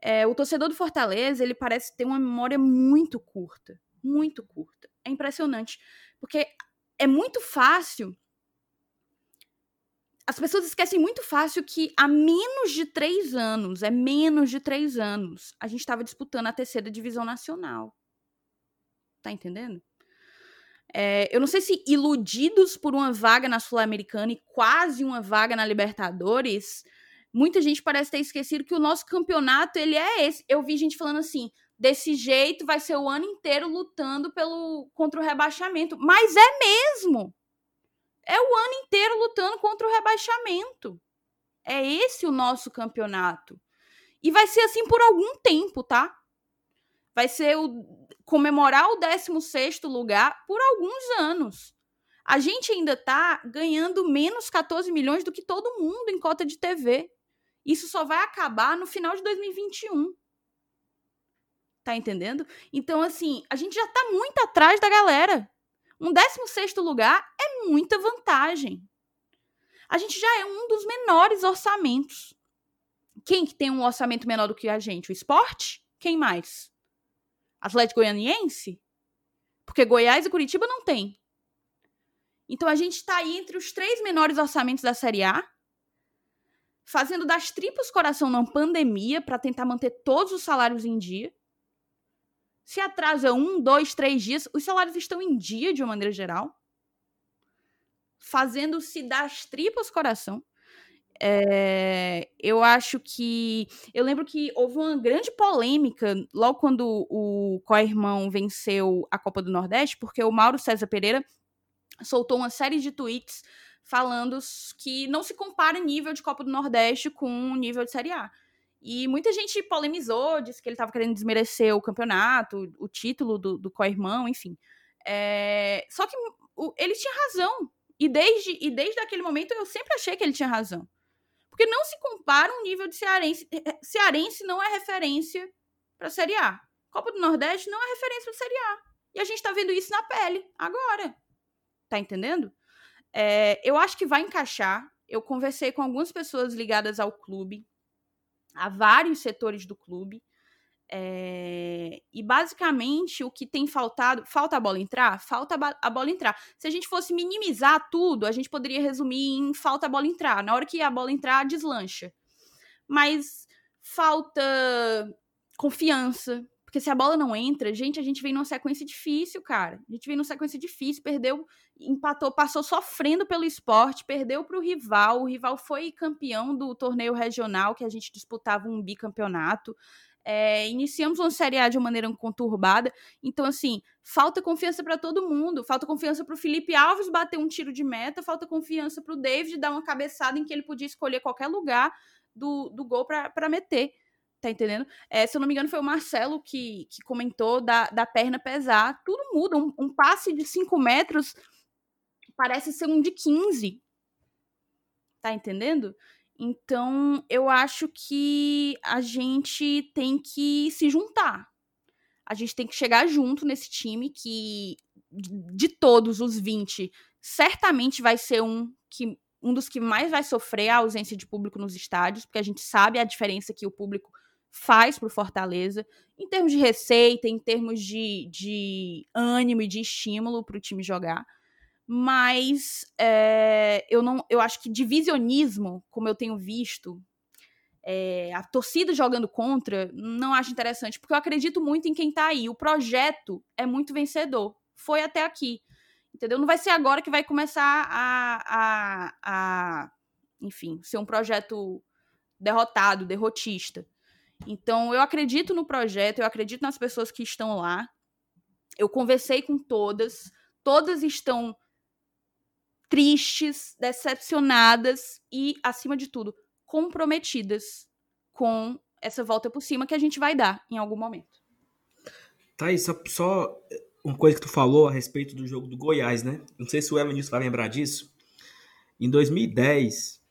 É, o torcedor do Fortaleza, ele parece ter uma memória muito curta. Muito curta. É impressionante. Porque é muito fácil. As pessoas esquecem muito fácil que há menos de três anos, é menos de três anos, a gente estava disputando a terceira divisão nacional. Tá entendendo? É, eu não sei se iludidos por uma vaga na Sul-Americana e quase uma vaga na Libertadores, muita gente parece ter esquecido que o nosso campeonato ele é esse. Eu vi gente falando assim, desse jeito vai ser o ano inteiro lutando pelo contra o rebaixamento, mas é mesmo. É o ano inteiro lutando contra o rebaixamento. É esse o nosso campeonato. E vai ser assim por algum tempo, tá? Vai ser o comemorar o 16 lugar por alguns anos. A gente ainda está ganhando menos 14 milhões do que todo mundo em cota de TV. Isso só vai acabar no final de 2021. Tá entendendo? Então, assim, a gente já está muito atrás da galera. Um 16 lugar é muita vantagem. A gente já é um dos menores orçamentos. Quem que tem um orçamento menor do que a gente? O esporte? Quem mais? Atlético Goianiense? Porque Goiás e Curitiba não tem. Então a gente está aí entre os três menores orçamentos da Série A, fazendo das tripas coração na pandemia para tentar manter todos os salários em dia. Se atrasa um, dois, três dias, os salários estão em dia de uma maneira geral. Fazendo-se das tripas coração. É, eu acho que. Eu lembro que houve uma grande polêmica logo quando o Coirmão venceu a Copa do Nordeste, porque o Mauro César Pereira soltou uma série de tweets falando que não se compara nível de Copa do Nordeste com o nível de Série A. E muita gente polemizou, disse que ele estava querendo desmerecer o campeonato, o título do, do co-irmão, enfim. É... Só que o, ele tinha razão. E desde, e desde aquele momento eu sempre achei que ele tinha razão. Porque não se compara um nível de cearense. Eh, eh, cearense não é referência para a Série A. Copa do Nordeste não é referência para a Série A. E a gente está vendo isso na pele, agora. Tá entendendo? É, eu acho que vai encaixar. Eu conversei com algumas pessoas ligadas ao clube, a vários setores do clube. É, e basicamente o que tem faltado, falta a bola entrar? Falta a bola entrar. Se a gente fosse minimizar tudo, a gente poderia resumir em falta a bola entrar. Na hora que a bola entrar, deslancha. Mas falta confiança, porque se a bola não entra, gente, a gente vem numa sequência difícil, cara. A gente vem numa sequência difícil, perdeu, empatou, passou sofrendo pelo esporte, perdeu para o rival. O rival foi campeão do torneio regional, que a gente disputava um bicampeonato. É, iniciamos uma Série A de uma maneira conturbada. Então, assim, falta confiança para todo mundo. Falta confiança para o Felipe Alves bater um tiro de meta. Falta confiança para o David dar uma cabeçada em que ele podia escolher qualquer lugar do, do gol para meter. Tá entendendo? É, se eu não me engano, foi o Marcelo que, que comentou da, da perna pesar. Tudo muda. Um, um passe de 5 metros parece ser um de 15. Tá entendendo? Então, eu acho que a gente tem que se juntar. A gente tem que chegar junto nesse time que, de todos os 20, certamente vai ser um que um dos que mais vai sofrer a ausência de público nos estádios, porque a gente sabe a diferença que o público faz para o Fortaleza, em termos de receita, em termos de, de ânimo e de estímulo para o time jogar. Mas é, eu não, eu acho que divisionismo, como eu tenho visto, é, a torcida jogando contra, não acho interessante, porque eu acredito muito em quem está aí. O projeto é muito vencedor. Foi até aqui. Entendeu? Não vai ser agora que vai começar a, a, a enfim, ser um projeto derrotado, derrotista. Então, eu acredito no projeto, eu acredito nas pessoas que estão lá. Eu conversei com todas, todas estão tristes, decepcionadas e, acima de tudo, comprometidas com essa volta por cima que a gente vai dar em algum momento. Tá aí, só, só uma coisa que tu falou a respeito do jogo do Goiás, né? Não sei se o Evanilson vai lembrar disso. Em 2010,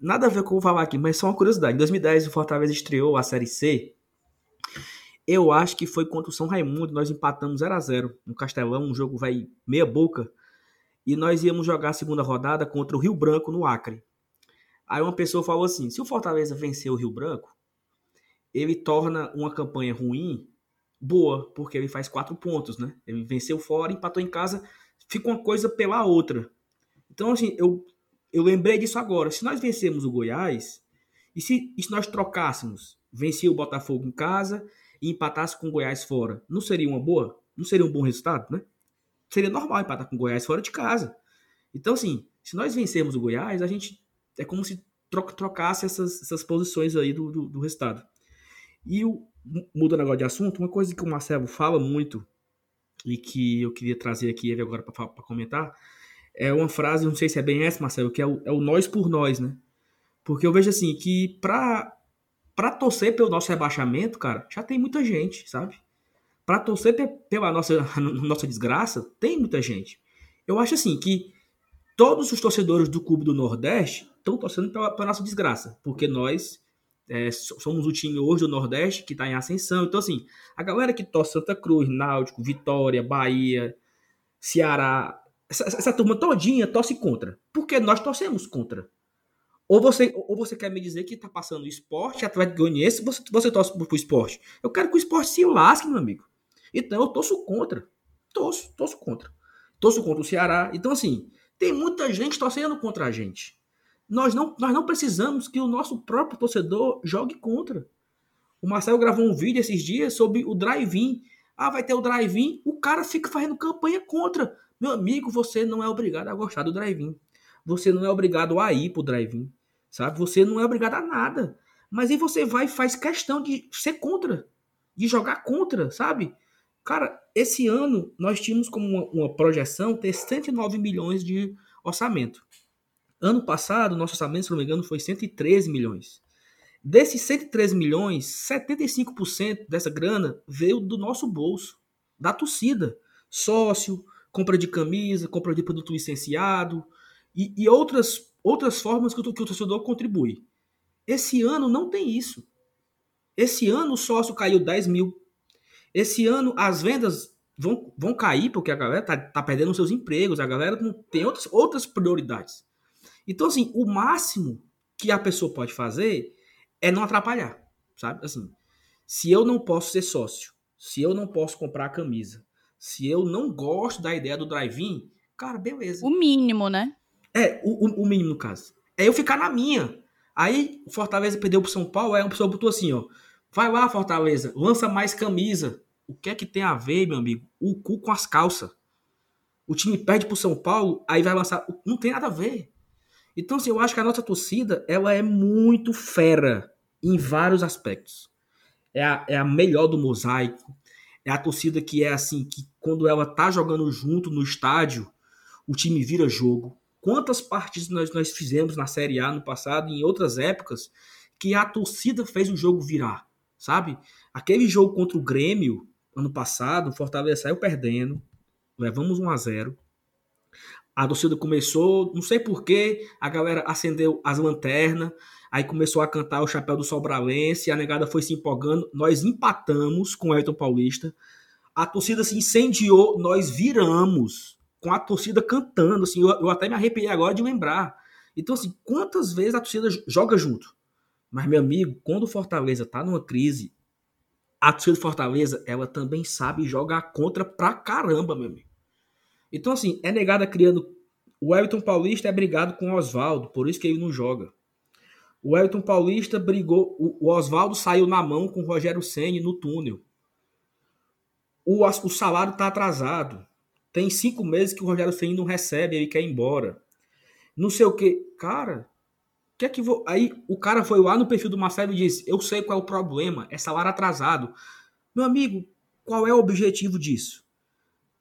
Nada a ver com o que eu vou falar aqui, mas só uma curiosidade. Em 2010, o Fortaleza estreou a Série C. Eu acho que foi contra o São Raimundo. Nós empatamos 0 a 0 no Castelão. Um jogo vai meia boca. E nós íamos jogar a segunda rodada contra o Rio Branco no Acre. Aí uma pessoa falou assim: se o Fortaleza vencer o Rio Branco, ele torna uma campanha ruim boa, porque ele faz quatro pontos, né? Ele venceu fora, empatou em casa, fica uma coisa pela outra. Então, assim, eu eu lembrei disso agora. Se nós vencemos o Goiás, e se, e se nós trocássemos, vencia o Botafogo em casa e empatasse com o Goiás fora, não seria uma boa? Não seria um bom resultado, né? Seria normal empatar com o Goiás fora de casa. Então, assim, se nós vencermos o Goiás, a gente é como se trocasse essas, essas posições aí do, do, do resultado. E o, mudando agora de assunto, uma coisa que o Marcelo fala muito e que eu queria trazer aqui agora para comentar é uma frase, não sei se é bem essa, Marcelo, que é o, é o nós por nós, né? Porque eu vejo assim que pra, pra torcer pelo nosso rebaixamento, cara, já tem muita gente, sabe? Pra torcer pela nossa, *laughs* nossa desgraça, tem muita gente. Eu acho assim que todos os torcedores do Clube do Nordeste estão torcendo pela, pela, nossa desgraça, porque nós é, somos o time hoje do Nordeste que está em ascensão. Então, assim, a galera que torce Santa Cruz, Náutico, Vitória, Bahia, Ceará, essa, essa turma todinha torce contra. Porque nós torcemos contra. Ou você, ou você quer me dizer que tá passando esporte, Atlético Goianiense, você, você torce pro, pro esporte. Eu quero que o esporte se lasque, meu amigo. Então eu torço contra. Torço, torço contra. Torço contra o Ceará. Então, assim, tem muita gente torcendo contra a gente. Nós não, nós não precisamos que o nosso próprio torcedor jogue contra. O Marcelo gravou um vídeo esses dias sobre o drive-in. Ah, vai ter o drive-in. O cara fica fazendo campanha contra. Meu amigo, você não é obrigado a gostar do drive-in. Você não é obrigado a ir pro drive-in, sabe? Você não é obrigado a nada. Mas aí você vai e faz questão de ser contra, de jogar contra, sabe? Cara, esse ano nós tínhamos como uma, uma projeção ter 109 milhões de orçamento. Ano passado, nosso orçamento, se não me engano, foi 113 milhões. Desses 113 milhões, 75% dessa grana veio do nosso bolso, da torcida. Sócio, compra de camisa, compra de produto licenciado e, e outras, outras formas que o, que o torcedor contribui. Esse ano não tem isso. Esse ano o sócio caiu 10 mil. Esse ano as vendas vão, vão cair porque a galera tá, tá perdendo seus empregos, a galera não tem outras, outras prioridades. Então, assim, o máximo que a pessoa pode fazer é não atrapalhar, sabe? Assim, se eu não posso ser sócio, se eu não posso comprar a camisa, se eu não gosto da ideia do drive-in, cara, beleza. O mínimo, né? É, o, o, mínimo no caso. É eu ficar na minha. Aí o Fortaleza perdeu pro São Paulo, aí uma pessoa botou assim, ó. Vai lá, Fortaleza, lança mais camisa. O que é que tem a ver, meu amigo? O cu com as calças. O time perde pro São Paulo, aí vai lançar. Não tem nada a ver. Então, assim, eu acho que a nossa torcida, ela é muito fera em vários aspectos. É a, é a melhor do mosaico. É a torcida que é assim, que quando ela tá jogando junto no estádio, o time vira jogo. Quantas partidas nós, nós fizemos na Série A no passado e em outras épocas que a torcida fez o jogo virar, sabe? Aquele jogo contra o Grêmio, ano passado, o Fortaleza saiu perdendo, levamos 1 a 0 a torcida começou, não sei porquê, a galera acendeu as lanternas, aí começou a cantar o chapéu do Sobralense, a negada foi se empolgando, nós empatamos com o Elton Paulista, a torcida se incendiou, nós viramos, com a torcida cantando, assim, eu, eu até me arrepiei agora de lembrar. Então, assim, quantas vezes a torcida joga junto? Mas, meu amigo, quando o Fortaleza tá numa crise, a torcida do Fortaleza, ela também sabe jogar contra pra caramba, meu amigo. Então, assim, é negada criando. O Everton Paulista é brigado com o Oswaldo, por isso que ele não joga. O Everton Paulista brigou. O Oswaldo saiu na mão com o Rogério Senni no túnel. O, o salário está atrasado. Tem cinco meses que o Rogério Senni não recebe, ele quer ir embora. Não sei o que. Cara, que é que vou. Aí o cara foi lá no perfil do Marcelo e disse: Eu sei qual é o problema, é salário atrasado. Meu amigo, qual é o objetivo disso?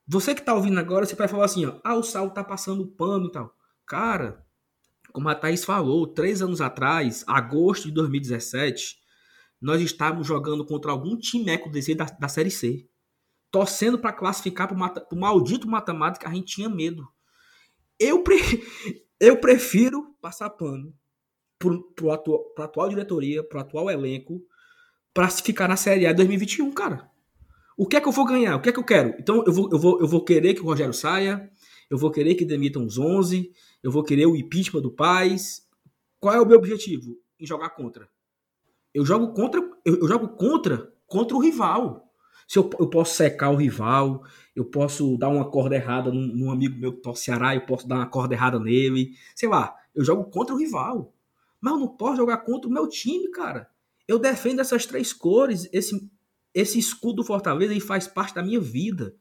Você que tá ouvindo agora, você vai falar assim, ó, ah, o Sal tá passando pano e tal. Cara, como a Thaís falou, três anos atrás, agosto de 2017, nós estávamos jogando contra algum time eco DC da, da Série C. Torcendo para classificar mata, pro maldito matemática, a gente tinha medo. Eu, pre, *laughs* eu prefiro passar pano pro atual, pra atual diretoria, pro atual elenco, para ficar na Série A 2021, cara. O que é que eu vou ganhar? O que é que eu quero? Então eu vou, eu vou, eu vou querer que o Rogério saia, eu vou querer que demitam os 11, eu vou querer o impeachment do Paz. Qual é o meu objetivo? Em jogar contra. Eu jogo contra, eu, eu jogo contra contra o rival. Se eu, eu, posso secar o rival, eu posso dar uma corda errada num, num amigo meu que torce Ceará, eu posso dar uma corda errada nele. Sei lá, eu jogo contra o rival. Mas eu não posso jogar contra o meu time, cara. Eu defendo essas três cores, esse, esse escudo do Fortaleza ele faz parte da minha vida.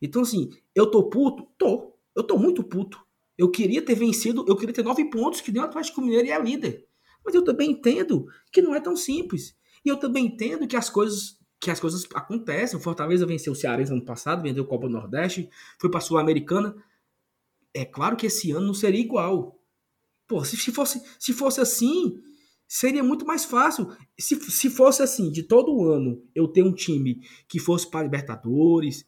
Então, assim, eu tô puto? Tô. Eu tô muito puto. Eu queria ter vencido, eu queria ter nove pontos, que nem o Atlético Mineiro e é líder. Mas eu também entendo que não é tão simples. E eu também entendo que as coisas que as coisas acontecem. O Fortaleza venceu o Cearense ano passado, vendeu o Copa do Nordeste, foi para a Sul-Americana. É claro que esse ano não seria igual. Pô, se, se, fosse, se fosse assim, seria muito mais fácil. Se, se fosse assim, de todo ano eu ter um time que fosse para Libertadores.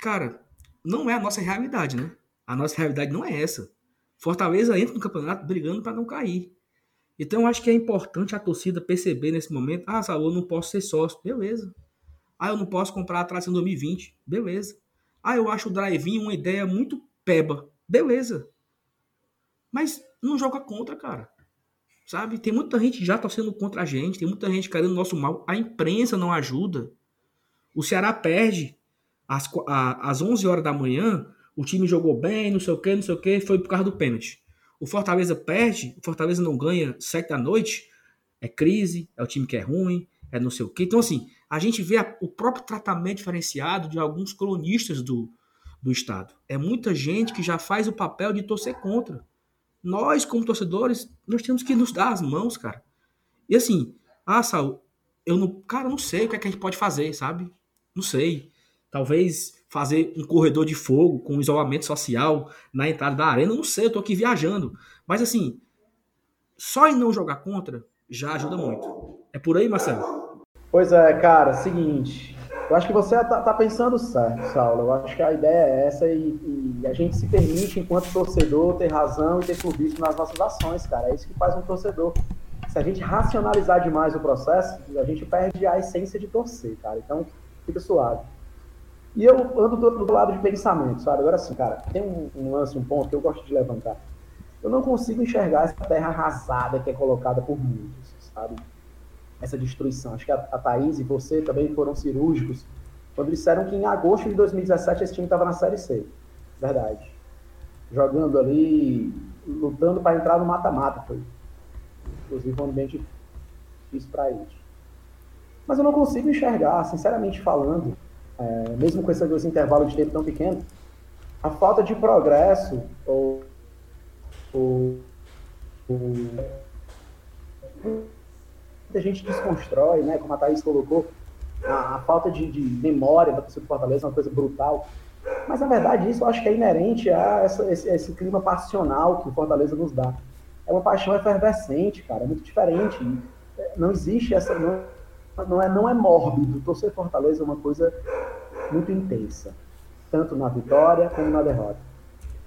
Cara, não é a nossa realidade, né? A nossa realidade não é essa. Fortaleza entra no campeonato brigando para não cair. Então eu acho que é importante a torcida perceber nesse momento: ah, Salô, eu não posso ser sócio. Beleza. Ah, eu não posso comprar atrás em 2020. Beleza. Ah, eu acho o drive-in uma ideia muito peba. Beleza. Mas não joga contra, cara. Sabe? Tem muita gente já torcendo contra a gente, tem muita gente querendo nosso mal. A imprensa não ajuda. O Ceará perde às, às 11 horas da manhã. O time jogou bem, não sei o que, não sei o que, foi por causa do pênalti. O Fortaleza perde, o Fortaleza não ganha 7 da noite. É crise, é o time que é ruim, é não sei o que. Então, assim, a gente vê a, o próprio tratamento diferenciado de alguns colonistas do, do Estado. É muita gente que já faz o papel de torcer contra nós, como torcedores, nós temos que nos dar as mãos, cara. E assim, ah, Saul, eu não, cara, não sei o que, é que a gente pode fazer, sabe? Não sei. Talvez fazer um corredor de fogo com isolamento social na entrada da arena. Não sei, eu tô aqui viajando. Mas assim, só em não jogar contra já ajuda muito. É por aí, Marcelo? Pois é, cara, seguinte. Eu acho que você tá, tá pensando certo, Saulo. Eu acho que a ideia é essa e, e, a gente se permite, enquanto torcedor, ter razão e ter clubismo nas nossas ações, cara. É isso que faz um torcedor. Se a gente racionalizar demais o processo, a gente perde a essência de torcer, cara. Então, fica suave. E eu ando do, do lado de pensamento, sabe? Agora sim, cara, tem um, um, lance, um ponto que eu gosto de levantar. Eu não consigo enxergar essa terra arrasada que é colocada por muitos, sabe? Essa destruição. Acho que a, a Thaís e você também foram cirúrgicos quando disseram que em agosto de 2017 esse time estava na Série C. Verdade. Jogando ali, lutando para entrar no mata-mata, foi. Inclusive um ambiente difícil para eles. Mas eu não consigo enxergar, sinceramente falando, é, mesmo com esse, esse intervalo de tempo tão pequeno, a falta de progresso ou, ou, ou a gente desconstrói, né, como a Thaís colocou, a, a falta de, de, memória da torcida do Fortaleza é uma coisa brutal. Mas, na verdade, isso eu acho que é inerente a essa, esse, esse, clima passional que o Fortaleza nos dá. É uma paixão efervescente, cara, é muito diferente. Não existe essa. Não, não é, não é mórbido. Torcer Fortaleza é uma coisa muito intensa, tanto na vitória como na derrota.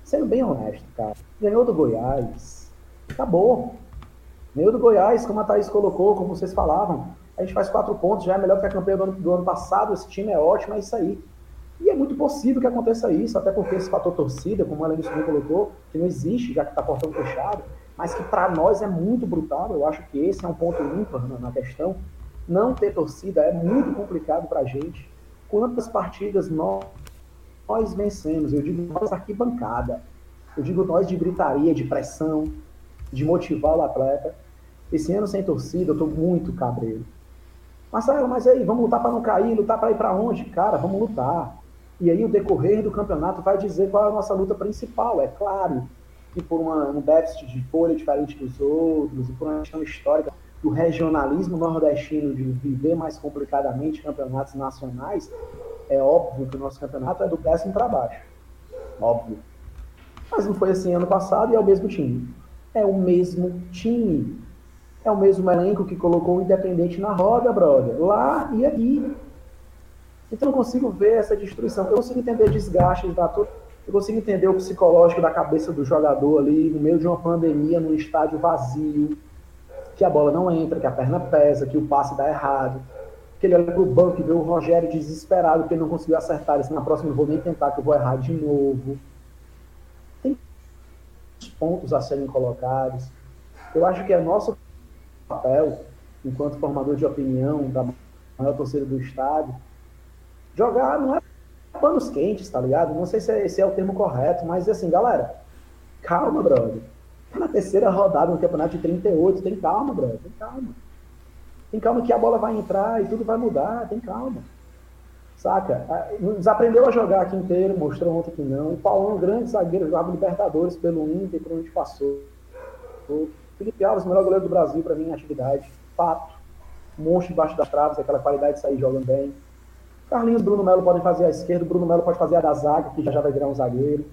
Sendo bem honesto, cara, ganhou do Goiás, acabou. Ganhou do Goiás, como a Thaís colocou, como vocês falavam, a gente faz quatro pontos, já é melhor que a campanha do ano, do ano passado, esse time é ótimo, é isso aí. E é muito possível que aconteça isso, até porque esse fator torcida, como a Lenilson colocou, que não existe, já que está portão fechado, mas que para nós é muito brutal. Eu acho que esse é um ponto ímpar na questão, não ter torcida é muito complicado para a gente. Quantas partidas nós, nós vencemos? Eu digo nós arquibancada. Eu digo nós de gritaria, de pressão, de motivar o atleta. Esse ano sem torcida, eu estou muito cabreiro. Marcelo, mas aí, vamos lutar para não cair, lutar para ir para onde? Cara, vamos lutar. E aí o decorrer do campeonato vai dizer qual é a nossa luta principal. É claro que por uma, um déficit de folha diferente dos outros, e por uma questão histórica, do regionalismo nordestino de viver mais complicadamente campeonatos nacionais, é óbvio que o nosso campeonato é do décimo para baixo. Óbvio. Mas não foi assim ano passado e é o mesmo time. É o mesmo time. É o mesmo elenco que colocou o Independente na roda, brother. Lá e aqui. Então eu consigo ver essa destruição. Eu consigo entender desgastes da toda. Eu consigo entender o psicológico da cabeça do jogador ali, no meio de uma pandemia, num estádio vazio, que a bola não entra, que a perna pesa, que o passe dá errado, que ele olha para o banco e vê o Rogério desesperado porque ele não conseguiu acertar. Ele disse, na próxima eu vou nem tentar, que eu vou errar de novo. Tem pontos a serem colocados. Eu acho que é nosso papel, enquanto formador de opinião da maior torcida do estádio, jogar não é panos quentes, tá ligado? Não sei se é, esse é o termo correto, mas assim, galera, calma, brother na terceira rodada no campeonato de 38. Tem calma, brother. Tem calma. Tem calma que a bola vai entrar e tudo vai mudar. Tem calma. Saca? Desaprendeu a jogar aqui inteiro, mostrou ontem que não. O Paulão, grande zagueiro, jogava Libertadores pelo Inter, por onde passou. O Felipe Alves, melhor goleiro do Brasil para mim em atividade. Fato. Monstro debaixo das traves, aquela qualidade de sair jogando bem. Carlinhos Bruno Melo podem fazer a esquerda, Bruno Melo pode fazer a da zaga, que já já vai virar um zagueiro.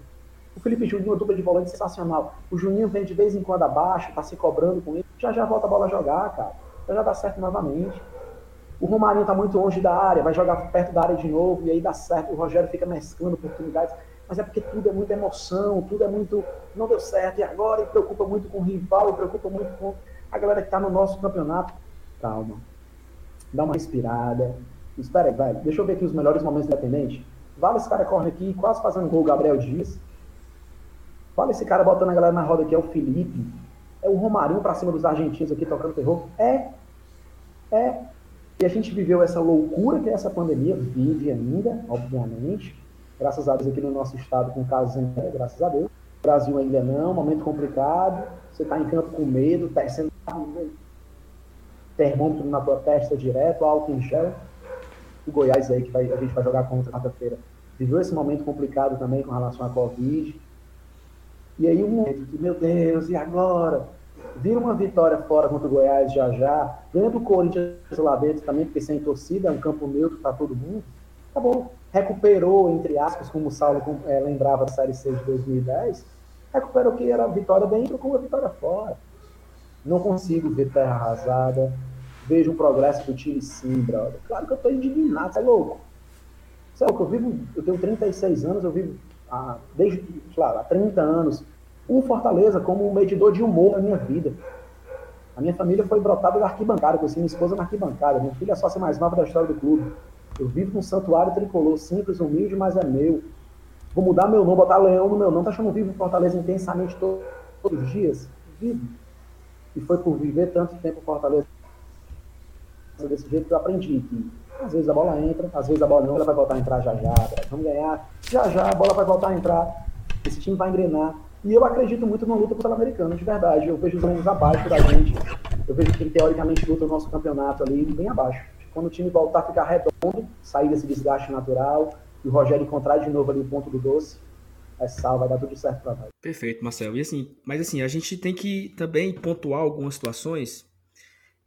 O Felipe Juninho, dupla de volante sensacional. O Juninho vem de vez em quando abaixo, tá se cobrando com ele. Já já volta a bola a jogar, cara. Já já dá certo novamente. O Romarinho tá muito longe da área, vai jogar perto da área de novo, e aí dá certo. O Rogério fica mesclando oportunidades. Mas é porque tudo é muita emoção, tudo é muito. Não deu certo, e agora? E preocupa muito com o rival, e preocupa muito com a galera que tá no nosso campeonato. Calma. Dá uma respirada. Espera aí, vai. Deixa eu ver aqui os melhores momentos independente. Vale esse cara corre aqui, quase fazendo gol, Gabriel Dias. Fala esse cara botando a galera na roda aqui, é o Felipe. É o Romarinho pra cima dos argentinos aqui tocando terror. É. É. E a gente viveu essa loucura que é essa pandemia, vive ainda, obviamente. Graças a Deus aqui no nosso estado com casos pé, graças a Deus. Brasil ainda não, momento complicado. Você tá em campo com medo, tecendo termômetro na tua testa direto, álcool em gel. O Goiás aí que vai, a gente vai jogar contra quarta-feira. Viveu esse momento complicado também com relação à Covid e aí um momento que, meu Deus, e agora? Vira uma vitória fora contra o Goiás já já, ganha do Corinthians lá dentro também, porque sem torcida, é um campo neutro para todo mundo. Tá bom, recuperou, entre aspas, como o Saulo é, lembrava da Série C de 2010, recuperou que era vitória dentro com a vitória fora. Não consigo ver terra arrasada, vejo o progresso do time sim, brother. Claro que eu tô indignado, você é louco. Você é louco, eu vivo, eu tenho 36 anos, eu vivo há, desde, claro, há 30 anos, um Fortaleza como um medidor de humor na minha vida. A minha família foi brotada da arquibancada, conheci minha esposa na arquibancada, minha filha é a sócia mais nova da história do clube. Eu vivo num santuário tricolor, simples, humilde, mas é meu. Vou mudar meu nome, botar leão no meu nome. Tá achando vivo Fortaleza intensamente todo, todos os dias? Vivo. E foi por viver tanto tempo Fortaleza desse jeito que eu aprendi que às vezes a bola entra, às vezes a bola não, ela vai voltar a entrar já já, vamos ganhar, já já a bola vai voltar a entrar, esse time vai engrenar. E eu acredito muito na luta pelo americano, de verdade. Eu vejo os anos abaixo da gente. Eu vejo que teoricamente luta o nosso campeonato ali bem abaixo. Quando o time voltar a ficar redondo, sair desse desgaste natural, e o Rogério encontrar de novo ali o ponto do doce, é sal, vai dar tudo certo para nós. Perfeito, Marcelo. E assim, mas assim, a gente tem que também pontuar algumas situações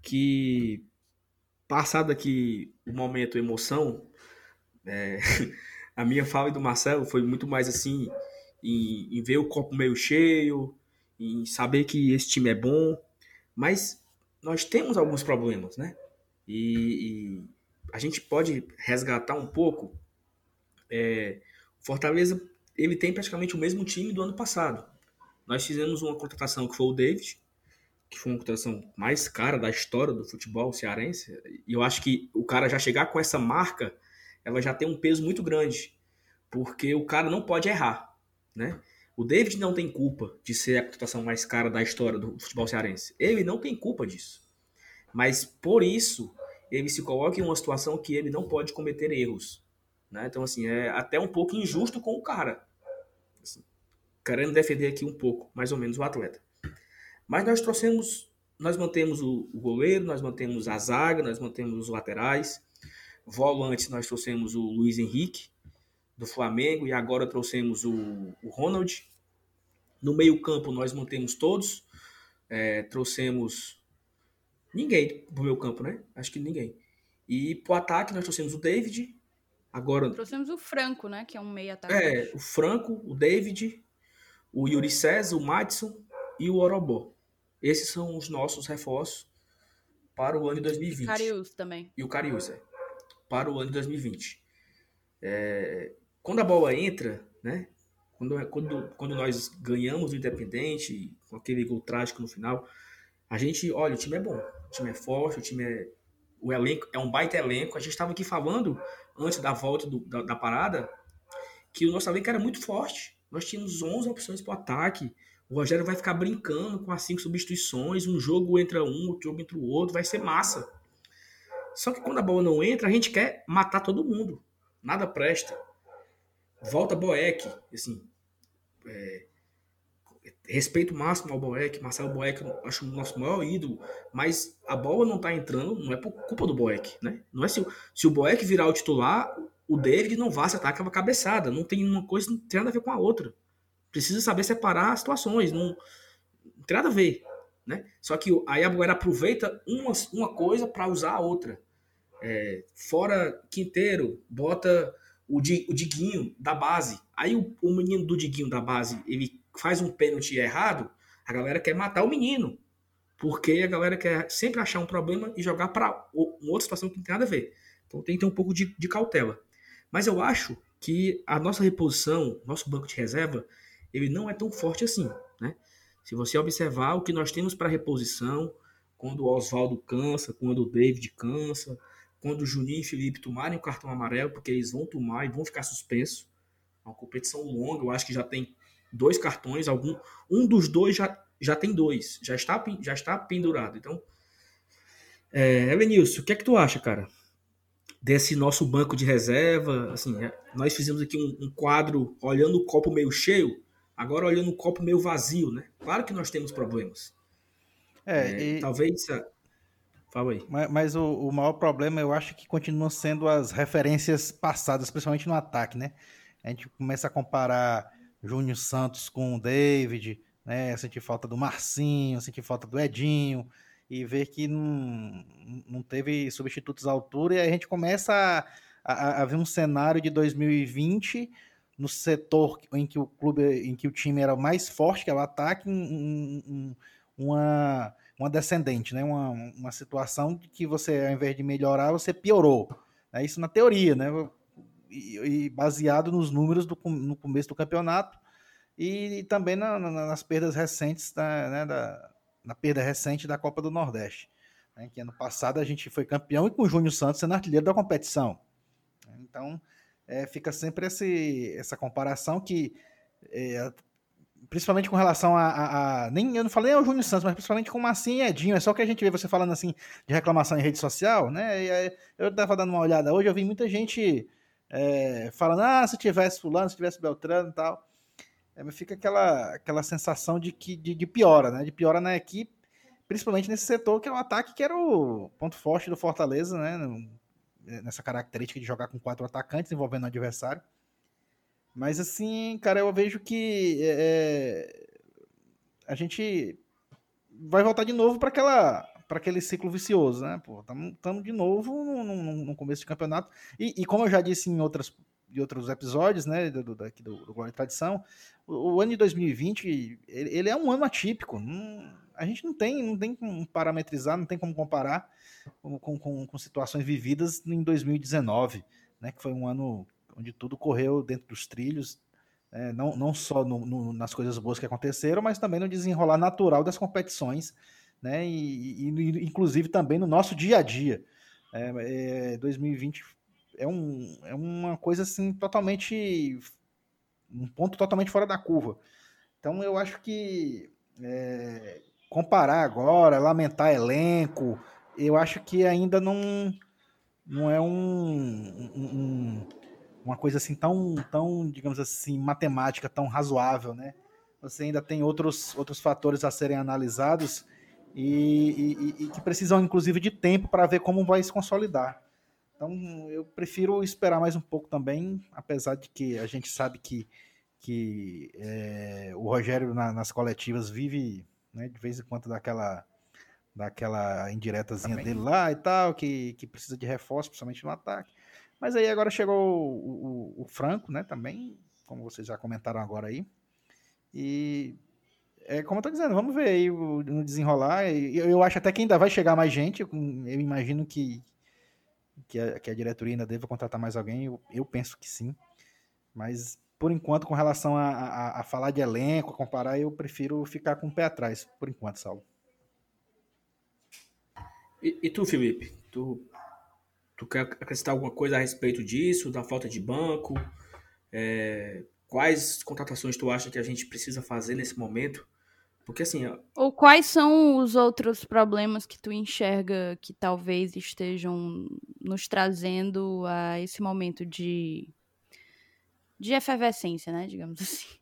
que passado aqui o momento emoção, é, *laughs* a minha fala e do Marcelo foi muito mais assim em, em, ver o copo meio cheio, em saber que esse time é bom, mas nós temos alguns problemas, né? E, e a gente pode resgatar um pouco. É, Fortaleza ele tem praticamente o mesmo time do ano passado. Nós fizemos uma contratação que foi o David, que foi uma contratação mais cara da história do futebol cearense. E eu acho que o cara já chegar com essa marca, ela já tem um peso muito grande, porque o cara não pode errar, né? O David não tem culpa de ser a contratação mais cara da história do futebol cearense. Ele não tem culpa disso. Mas por isso, ele se coloca em uma situação que ele não pode cometer erros. Né? Então, assim, é até um pouco injusto com o cara. Assim, querendo defender aqui um pouco, mais ou menos, o atleta. Mas nós trouxemos, nós mantemos o, o goleiro, nós mantemos a zaga, nós mantemos os laterais. Volante, nós trouxemos o Luiz Henrique, do Flamengo, e agora trouxemos o, o Ronald. No meio-campo, nós mantemos todos. É, trouxemos ninguém pro meio campo, né? Acho que ninguém. E pro ataque, nós trouxemos o David. Agora. Trouxemos o Franco, né? Que é um meio ataque. É, o Franco, o David, o Yuri César, o Madison e o Orobó. Esses são os nossos reforços para o ano de 2020. E o Carius também. E o Carius, é. Para o ano de 2020. É, quando a bola entra, né? Quando, quando, quando nós ganhamos o Independente, com aquele gol trágico no final, a gente, olha, o time é bom. O time é forte, o time é. O elenco é um baita elenco. A gente estava aqui falando, antes da volta do, da, da parada, que o nosso elenco era muito forte. Nós tínhamos 11 opções para o ataque. O Rogério vai ficar brincando com as cinco substituições, um jogo entra um, outro jogo entra o outro, vai ser massa. Só que quando a bola não entra, a gente quer matar todo mundo. Nada presta. Volta Boeck, assim, é, respeito máximo ao Boeck, Marcelo Boeck, acho o nosso maior ídolo, mas a bola não tá entrando, não é por culpa do Boeck, né? Não é se, se o Boeck virar o titular, o David não vai acertar aquela cabeçada, não tem uma coisa, não tem nada a ver com a outra. Precisa saber separar as situações, não, não tem nada a ver. Né? Só que aí a Buera aproveita uma, uma coisa para usar a outra. É, fora Quinteiro, bota o, Di, o Diguinho da base. Aí o, o, menino do Diguinho da base, ele faz um pênalti errado, a galera quer matar o menino. Porque a galera quer sempre achar um problema e jogar para uma outra situação que não tem nada a ver. Então tem que ter um pouco de, de cautela. Mas eu acho que a nossa reposição, nosso banco de reserva, ele não é tão forte assim, né? Se você observar o que nós temos para reposição, quando o Oswaldo cansa, quando o David cansa, quando o Juninho e Felipe tomarem o cartão amarelo, porque eles vão tomar e vão ficar suspensos. É uma competição longa, eu acho que já tem dois cartões, algum, um dos dois já, já tem dois, já está, já está pendurado. Então, é, Elenilson, o que é que tu acha, cara? Desse nosso banco de reserva, assim, é, nós fizemos aqui um, um quadro olhando o copo meio cheio, Agora olhando o copo meio vazio, né? Claro que nós temos problemas. É, é e... talvez. Fala aí. Mas, mas o, o, maior problema eu acho que continuam sendo as referências passadas, principalmente no ataque, né? A gente começa a comparar Júnior Santos com o David, né? Sentir falta do Marcinho, sentir falta do Edinho, e ver que não, não teve substitutos à altura, e a gente começa havia um cenário de 2020 no setor em que o clube, em que o time era mais forte, que é o ataque, um, um, uma, uma descendente, né? uma, uma situação que você, ao invés de melhorar, você piorou. É isso na teoria, né? E, e baseado nos números do, no começo do campeonato e, e também na, na, nas perdas recentes, da, né, da, na perda recente da Copa do Nordeste. Né? Que ano passado a gente foi campeão e com o Júnior Santos sendo artilheiro da competição. Então, é, fica sempre esse, essa comparação que, é, principalmente com relação a, a, a, Nem eu não falei ao Júnior Santos, mas principalmente com o Marcinho e Edinho. É só que a gente vê você falando assim de reclamação em rede social, né? E, eu estava dando uma olhada hoje, eu vi muita gente é, falando, ah, se tivesse fulano, se tivesse Beltrano e tal. É, fica aquela, aquela sensação de que de, de piora, né? De piora na equipe, principalmente nesse setor que é o ataque que era o ponto forte do Fortaleza, né? Nessa característica de jogar com quatro atacantes envolvendo o adversário. Mas assim, cara, eu vejo que é, é a gente vai voltar de novo para aquela para aquele ciclo vicioso, né? Estamos de novo no, no, no, começo de campeonato. E, e, como eu já disse em outras, em outros episódios, né, do, do, daqui do, do Glória e Tradição, o, o, ano de 2020 ele, ele, é um ano atípico. Não, a gente não tem, não tem como parametrizar, não tem como comparar com, com, com situações vividas em 2019, né, que foi um ano onde tudo correu dentro dos trilhos, é, não, não só no, no, nas coisas boas que aconteceram, mas também no desenrolar natural das competições, né, e, e inclusive também no nosso dia a dia. É, é, 2020 é, um, é uma coisa assim totalmente um ponto totalmente fora da curva. Então eu acho que é, comparar agora, lamentar elenco, eu acho que ainda não, não é um, um, uma coisa assim tão, tão, digamos assim, matemática, tão razoável, né? Você ainda tem outros, outros fatores a serem analisados e, e, e que precisam, inclusive, de tempo para ver como vai se consolidar. Então, eu prefiro esperar mais um pouco também, apesar de que a gente sabe que, que é, o Rogério na, nas coletivas vive né, de vez em quando daquela daquela indiretazinha Também. dele lá e tal, que, que precisa de reforço, principalmente no ataque. Mas aí agora chegou o, o, o Franco, né, também, como vocês já comentaram agora aí. E é como eu tô dizendo, vamos ver aí no desenrolar. Eu, eu acho até que ainda vai chegar mais gente. Eu, eu imagino que, que, a, que a diretoria ainda deva contratar mais alguém. Eu, eu penso que sim. Mas por enquanto, com relação a, a, a, falar de elenco, a comparar, eu prefiro ficar com o pé atrás, por enquanto, Saulo. E, e, tu, Felipe? Tu, tu quer acrescentar alguma coisa a respeito disso, da falta de banco? É, quais contratações tu acha que a gente precisa fazer nesse momento? Porque assim. Ou quais são os outros problemas que tu enxerga que talvez estejam nos trazendo a esse momento de de efervescência, né? Digamos assim.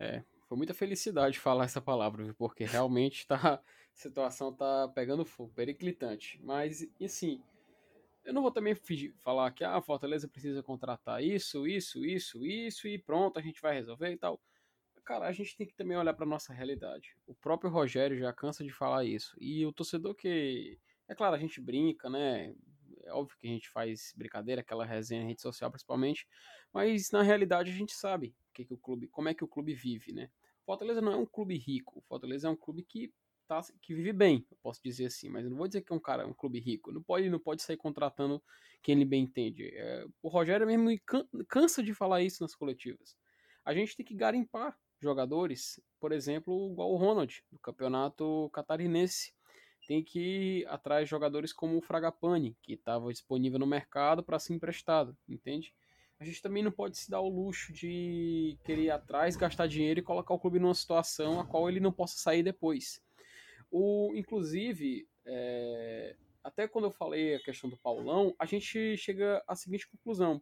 É, foi muita felicidade falar essa palavra? Porque realmente tá, situação tá pegando fogo, periclitante. Mas, assim, eu não vou também falar que ah, a Fortaleza precisa contratar isso, isso, isso, isso e pronto, a gente vai resolver e tal. Cara, a gente tem que também olhar para nossa realidade. O próprio Rogério já cansa de falar isso. E o torcedor que. É claro, a gente brinca, né? É óbvio que a gente faz brincadeira, aquela resenha em rede social principalmente, mas na realidade a gente sabe que, que o clube, como é que o clube vive, né? Fortaleza não é um clube rico, Fortaleza é um clube que tá, que vive bem, eu posso dizer assim, mas eu não vou dizer que é um cara, um clube rico, não pode, não pode sair contratando quem ele bem entende. É, o Rogério mesmo cansa de falar isso nas coletivas. A gente tem que garimpar jogadores, por exemplo, igual o Ronald, do campeonato catarinense tem que ir atrás de jogadores como o Fragapane, que estava disponível no mercado para ser emprestado, entende? A gente também não pode se dar o luxo de querer ir atrás, gastar dinheiro e colocar o clube numa situação a qual ele não possa sair depois. O, inclusive, é, até quando eu falei a questão do Paulão, a gente chega à seguinte conclusão.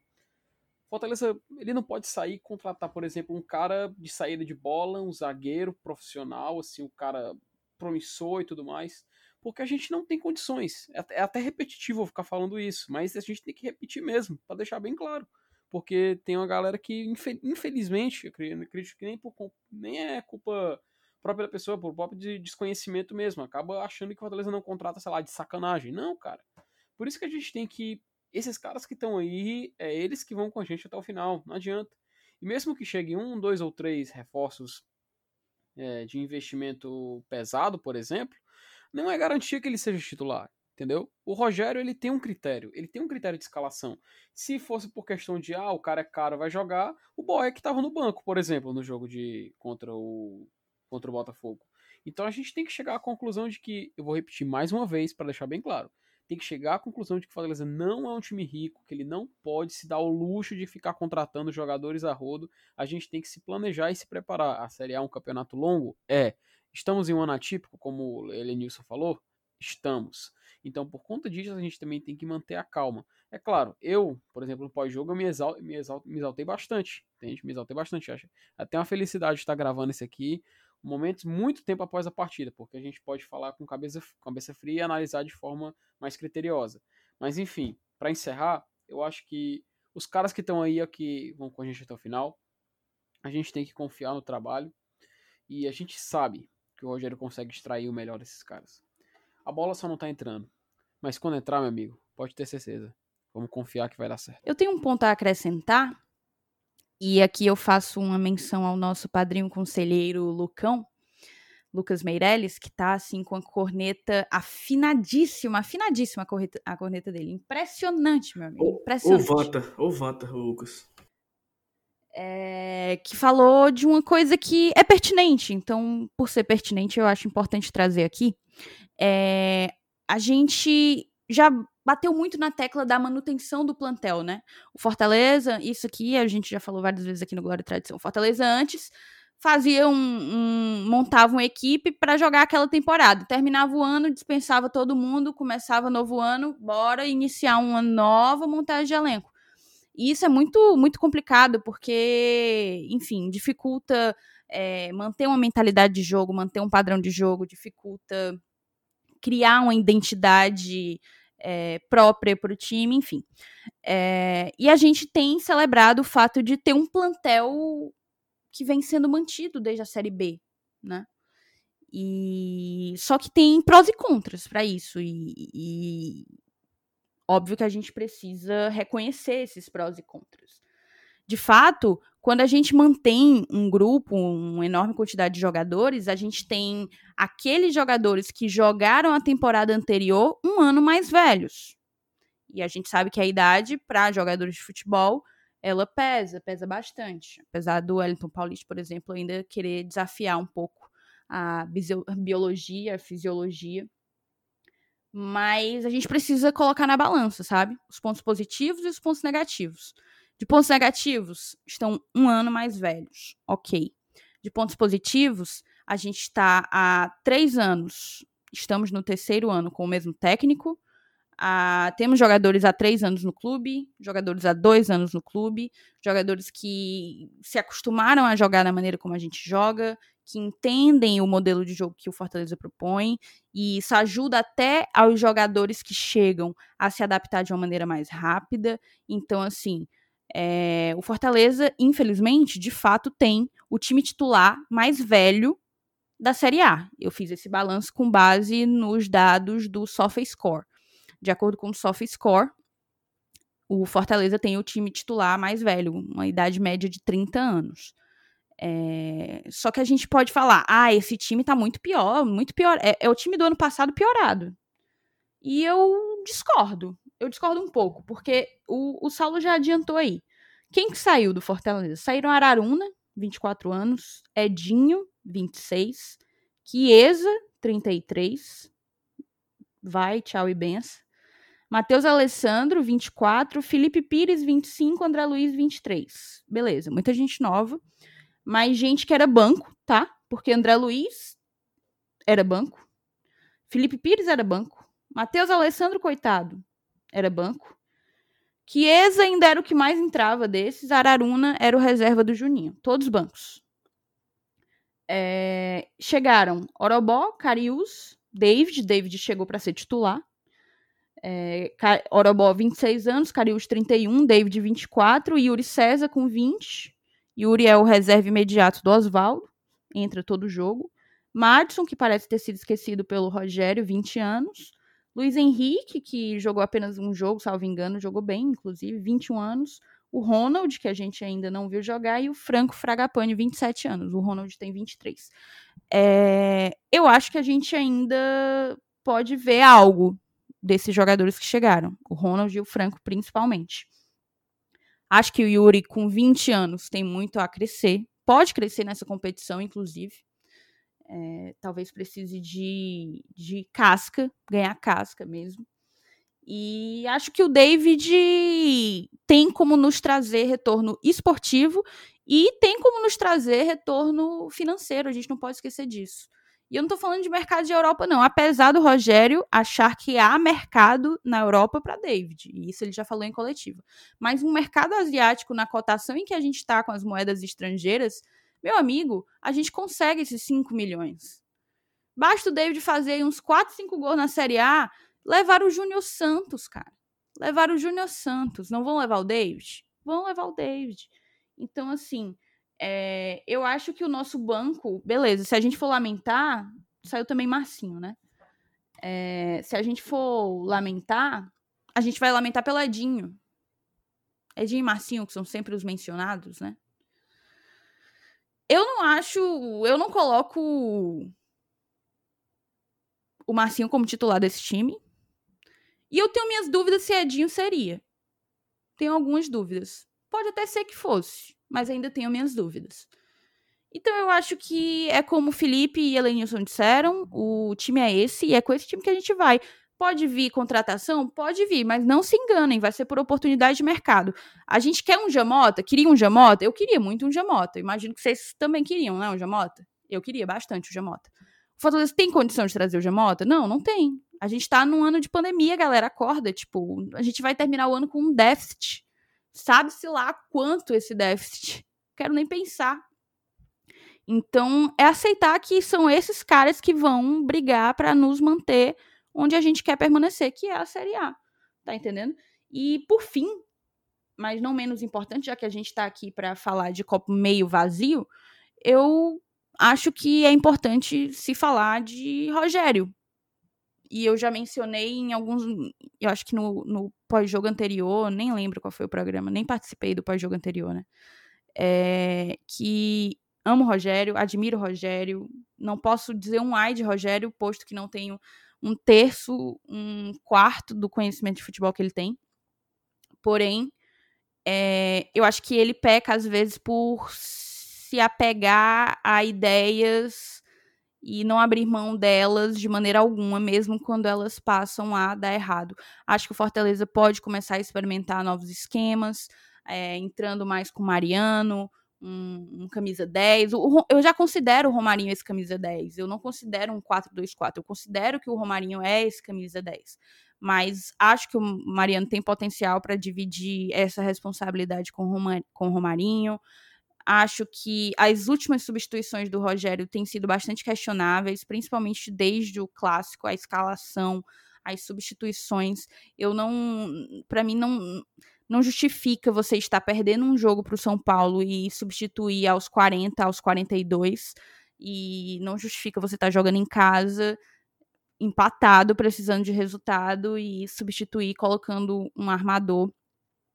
Fortaleza, ele não pode sair e contratar, por exemplo, um cara de saída de bola, um zagueiro profissional, assim, um cara promissor e tudo mais porque a gente não tem condições. É, é até repetitivo ficar falando isso, mas a gente tem que repetir mesmo, para deixar bem claro. Porque tem uma galera que, infelizmente, eu acredito que nem, por, nem é culpa própria pessoa, por próprio desconhecimento mesmo, acaba achando que o Fortaleza não contrata, sei lá, de sacanagem. Não, cara. Por isso que a gente tem que Esses caras que estão aí, é eles que vão com a gente até o final, não adianta. E mesmo que chegue um, dois ou três reforços é, de investimento pesado, por exemplo, não é garantia que ele seja titular, entendeu? O Rogério ele tem um critério, ele tem um critério de escalação. Se fosse por questão de ah, o cara é caro, vai jogar, o que estava no banco, por exemplo, no jogo de contra o contra o Botafogo. Então a gente tem que chegar à conclusão de que, eu vou repetir mais uma vez para deixar bem claro, tem que chegar à conclusão de que o Fortaleza não é um time rico, que ele não pode se dar o luxo de ficar contratando jogadores a rodo. A gente tem que se planejar e se preparar. A Série A é um campeonato longo? É. Estamos em um ano atípico, como o Elenilson falou? Estamos. Então, por conta disso, a gente também tem que manter a calma. É claro, eu, por exemplo, no pós-jogo, eu me, me, me exaltei bastante. Entende? Me exaltei bastante. Acho. Até uma felicidade de estar gravando isso aqui momentos muito tempo após a partida, porque a gente pode falar com cabeça, cabeça fria e analisar de forma mais criteriosa. Mas enfim, para encerrar, eu acho que os caras que estão aí aqui vão com a gente até o final. A gente tem que confiar no trabalho e a gente sabe que o Rogério consegue extrair o melhor desses caras. A bola só não tá entrando, mas quando entrar, meu amigo, pode ter certeza. Vamos confiar que vai dar certo. Eu tenho um ponto a acrescentar e aqui eu faço uma menção ao nosso padrinho conselheiro Lucão, Lucas Meirelles, que tá assim com a corneta afinadíssima, afinadíssima a corneta, a corneta dele. Impressionante, meu amigo. Impressionante. Ou vanta, ou vanta, Lucas. É, que falou de uma coisa que é pertinente. Então, por ser pertinente, eu acho importante trazer aqui. É, a gente já bateu muito na tecla da manutenção do plantel, né? O Fortaleza, isso aqui a gente já falou várias vezes aqui no Glória e Tradição. O Fortaleza antes fazia um, um montava uma equipe para jogar aquela temporada. Terminava o ano, dispensava todo mundo, começava novo ano, bora iniciar uma nova montagem de elenco. E isso é muito muito complicado porque, enfim, dificulta é, manter uma mentalidade de jogo, manter um padrão de jogo, dificulta criar uma identidade é, própria para o time, enfim. É, e a gente tem celebrado o fato de ter um plantel que vem sendo mantido desde a Série B, né? E só que tem prós e contras para isso e, e óbvio que a gente precisa reconhecer esses prós e contras. De fato, quando a gente mantém um grupo, uma enorme quantidade de jogadores, a gente tem aqueles jogadores que jogaram a temporada anterior um ano mais velhos. E a gente sabe que a idade para jogadores de futebol ela pesa, pesa bastante. Apesar do Wellington Paulista, por exemplo, ainda querer desafiar um pouco a biologia, a fisiologia. Mas a gente precisa colocar na balança, sabe? Os pontos positivos e os pontos negativos. De pontos negativos, estão um ano mais velhos. Ok. De pontos positivos, a gente está há três anos. Estamos no terceiro ano com o mesmo técnico. Ah, temos jogadores há três anos no clube, jogadores há dois anos no clube, jogadores que se acostumaram a jogar da maneira como a gente joga, que entendem o modelo de jogo que o Fortaleza propõe, e isso ajuda até aos jogadores que chegam a se adaptar de uma maneira mais rápida. Então, assim, é, o Fortaleza, infelizmente, de fato, tem o time titular mais velho da Série A. Eu fiz esse balanço com base nos dados do SofaScore. De acordo com o SofaScore, o Fortaleza tem o time titular mais velho, uma idade média de 30 anos. É, só que a gente pode falar, ah, esse time tá muito pior, muito pior. É, é o time do ano passado piorado. E eu discordo eu discordo um pouco, porque o, o Saulo já adiantou aí. Quem que saiu do Fortaleza? Saíram Araruna, 24 anos, Edinho, 26, Chiesa, 33, vai, tchau e benção. Matheus Alessandro, 24, Felipe Pires, 25, André Luiz, 23. Beleza, muita gente nova, mas gente que era banco, tá? Porque André Luiz era banco, Felipe Pires era banco, Matheus Alessandro, coitado, era banco. Chiesa ainda era o que mais entrava desses. Araruna era o reserva do Juninho. Todos bancos. É, chegaram Orobó, Carius, David. David chegou para ser titular. É, Orobó, 26 anos, Carius, 31, David, 24, Yuri César, com 20. Yuri é o reserva imediato do Oswaldo, entra todo jogo. Madison, que parece ter sido esquecido pelo Rogério, 20 anos. Luiz Henrique, que jogou apenas um jogo, salvo engano, jogou bem, inclusive, 21 anos. O Ronald, que a gente ainda não viu jogar, e o Franco Fragapane, 27 anos. O Ronald tem 23. É, eu acho que a gente ainda pode ver algo desses jogadores que chegaram. O Ronald e o Franco, principalmente. Acho que o Yuri, com 20 anos, tem muito a crescer. Pode crescer nessa competição, inclusive. É, talvez precise de, de casca, ganhar casca mesmo. E acho que o David tem como nos trazer retorno esportivo e tem como nos trazer retorno financeiro. A gente não pode esquecer disso. E eu não estou falando de mercado de Europa, não. Apesar do Rogério achar que há mercado na Europa para David. E isso ele já falou em coletiva. Mas um mercado asiático, na cotação em que a gente está com as moedas estrangeiras, meu amigo, a gente consegue esses 5 milhões. Basta o David fazer uns 4, 5 gols na Série A, levar o Júnior Santos, cara. Levar o Júnior Santos. Não vão levar o David? Vão levar o David. Então, assim, é, eu acho que o nosso banco, beleza, se a gente for lamentar, saiu também Marcinho, né? É, se a gente for lamentar, a gente vai lamentar pelo Edinho. Edinho e Marcinho, que são sempre os mencionados, né? Eu não acho. Eu não coloco o Marcinho como titular desse time. E eu tenho minhas dúvidas se Edinho seria. Tenho algumas dúvidas. Pode até ser que fosse, mas ainda tenho minhas dúvidas. Então eu acho que é como o Felipe e Elenilson disseram, o time é esse e é com esse time que a gente vai. Pode vir contratação? Pode vir, mas não se enganem, vai ser por oportunidade de mercado. A gente quer um Jamota? Queria um Jamota? Eu queria muito um Jamota. Imagino que vocês também queriam, né, um Jamota? Eu queria bastante o Jamota. O Fortaleza tem condição de trazer o Jamota? Não, não tem. A gente tá num ano de pandemia, galera, acorda. Tipo, a gente vai terminar o ano com um déficit. Sabe-se lá quanto esse déficit. Quero nem pensar. Então, é aceitar que são esses caras que vão brigar para nos manter onde a gente quer permanecer, que é a Série A. Tá entendendo? E por fim, mas não menos importante, já que a gente está aqui para falar de copo meio vazio, eu acho que é importante se falar de Rogério. E eu já mencionei em alguns. Eu acho que no, no pós-jogo anterior, nem lembro qual foi o programa, nem participei do pós-jogo anterior, né? É, que amo Rogério, admiro Rogério, não posso dizer um ai de Rogério, posto que não tenho um terço, um quarto do conhecimento de futebol que ele tem. Porém, é, eu acho que ele peca às vezes por se apegar a ideias e não abrir mão delas de maneira alguma, mesmo quando elas passam a dar errado. Acho que o Fortaleza pode começar a experimentar novos esquemas, é, entrando mais com o Mariano, um, um, camisa 10. O, eu já considero o Romarinho esse camisa 10. Eu não considero um 4-2-4. Eu considero que o Romarinho é esse camisa 10. Mas acho que o Mariano tem potencial para dividir essa responsabilidade com, Roma, com o Romarinho. Acho que as últimas substituições do Rogério têm sido bastante questionáveis, principalmente desde o clássico, a escalação, as substituições. Eu não. Para mim, não não justifica você estar perdendo um jogo para o São Paulo e substituir aos 40, aos 42. E não justifica você estar jogando em casa, empatado, precisando de resultado e substituir colocando um armador,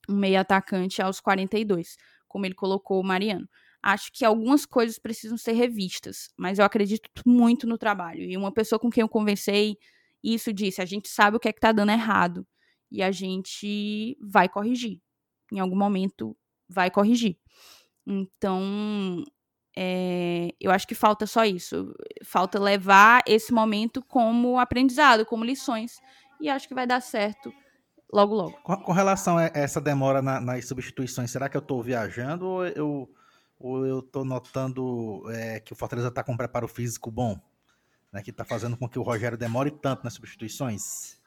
um meio atacante aos 42, como ele colocou o Mariano. Acho que algumas coisas precisam ser revistas, mas eu acredito muito no trabalho. E uma pessoa com quem eu conversei isso disse: a gente sabe o que é que tá dando errado e a gente vai corrigir. Em algum momento vai corrigir. Então, é, eu acho que falta só isso. Falta levar esse momento como aprendizado, como lições. E acho que vai dar certo logo, logo. Com, com relação a essa demora na, nas substituições, será que eu estou viajando ou eu, ou eu estou notando é, que o Fortaleza está com um preparo físico bom? Né, que está fazendo com que o Rogério demore tanto nas substituições?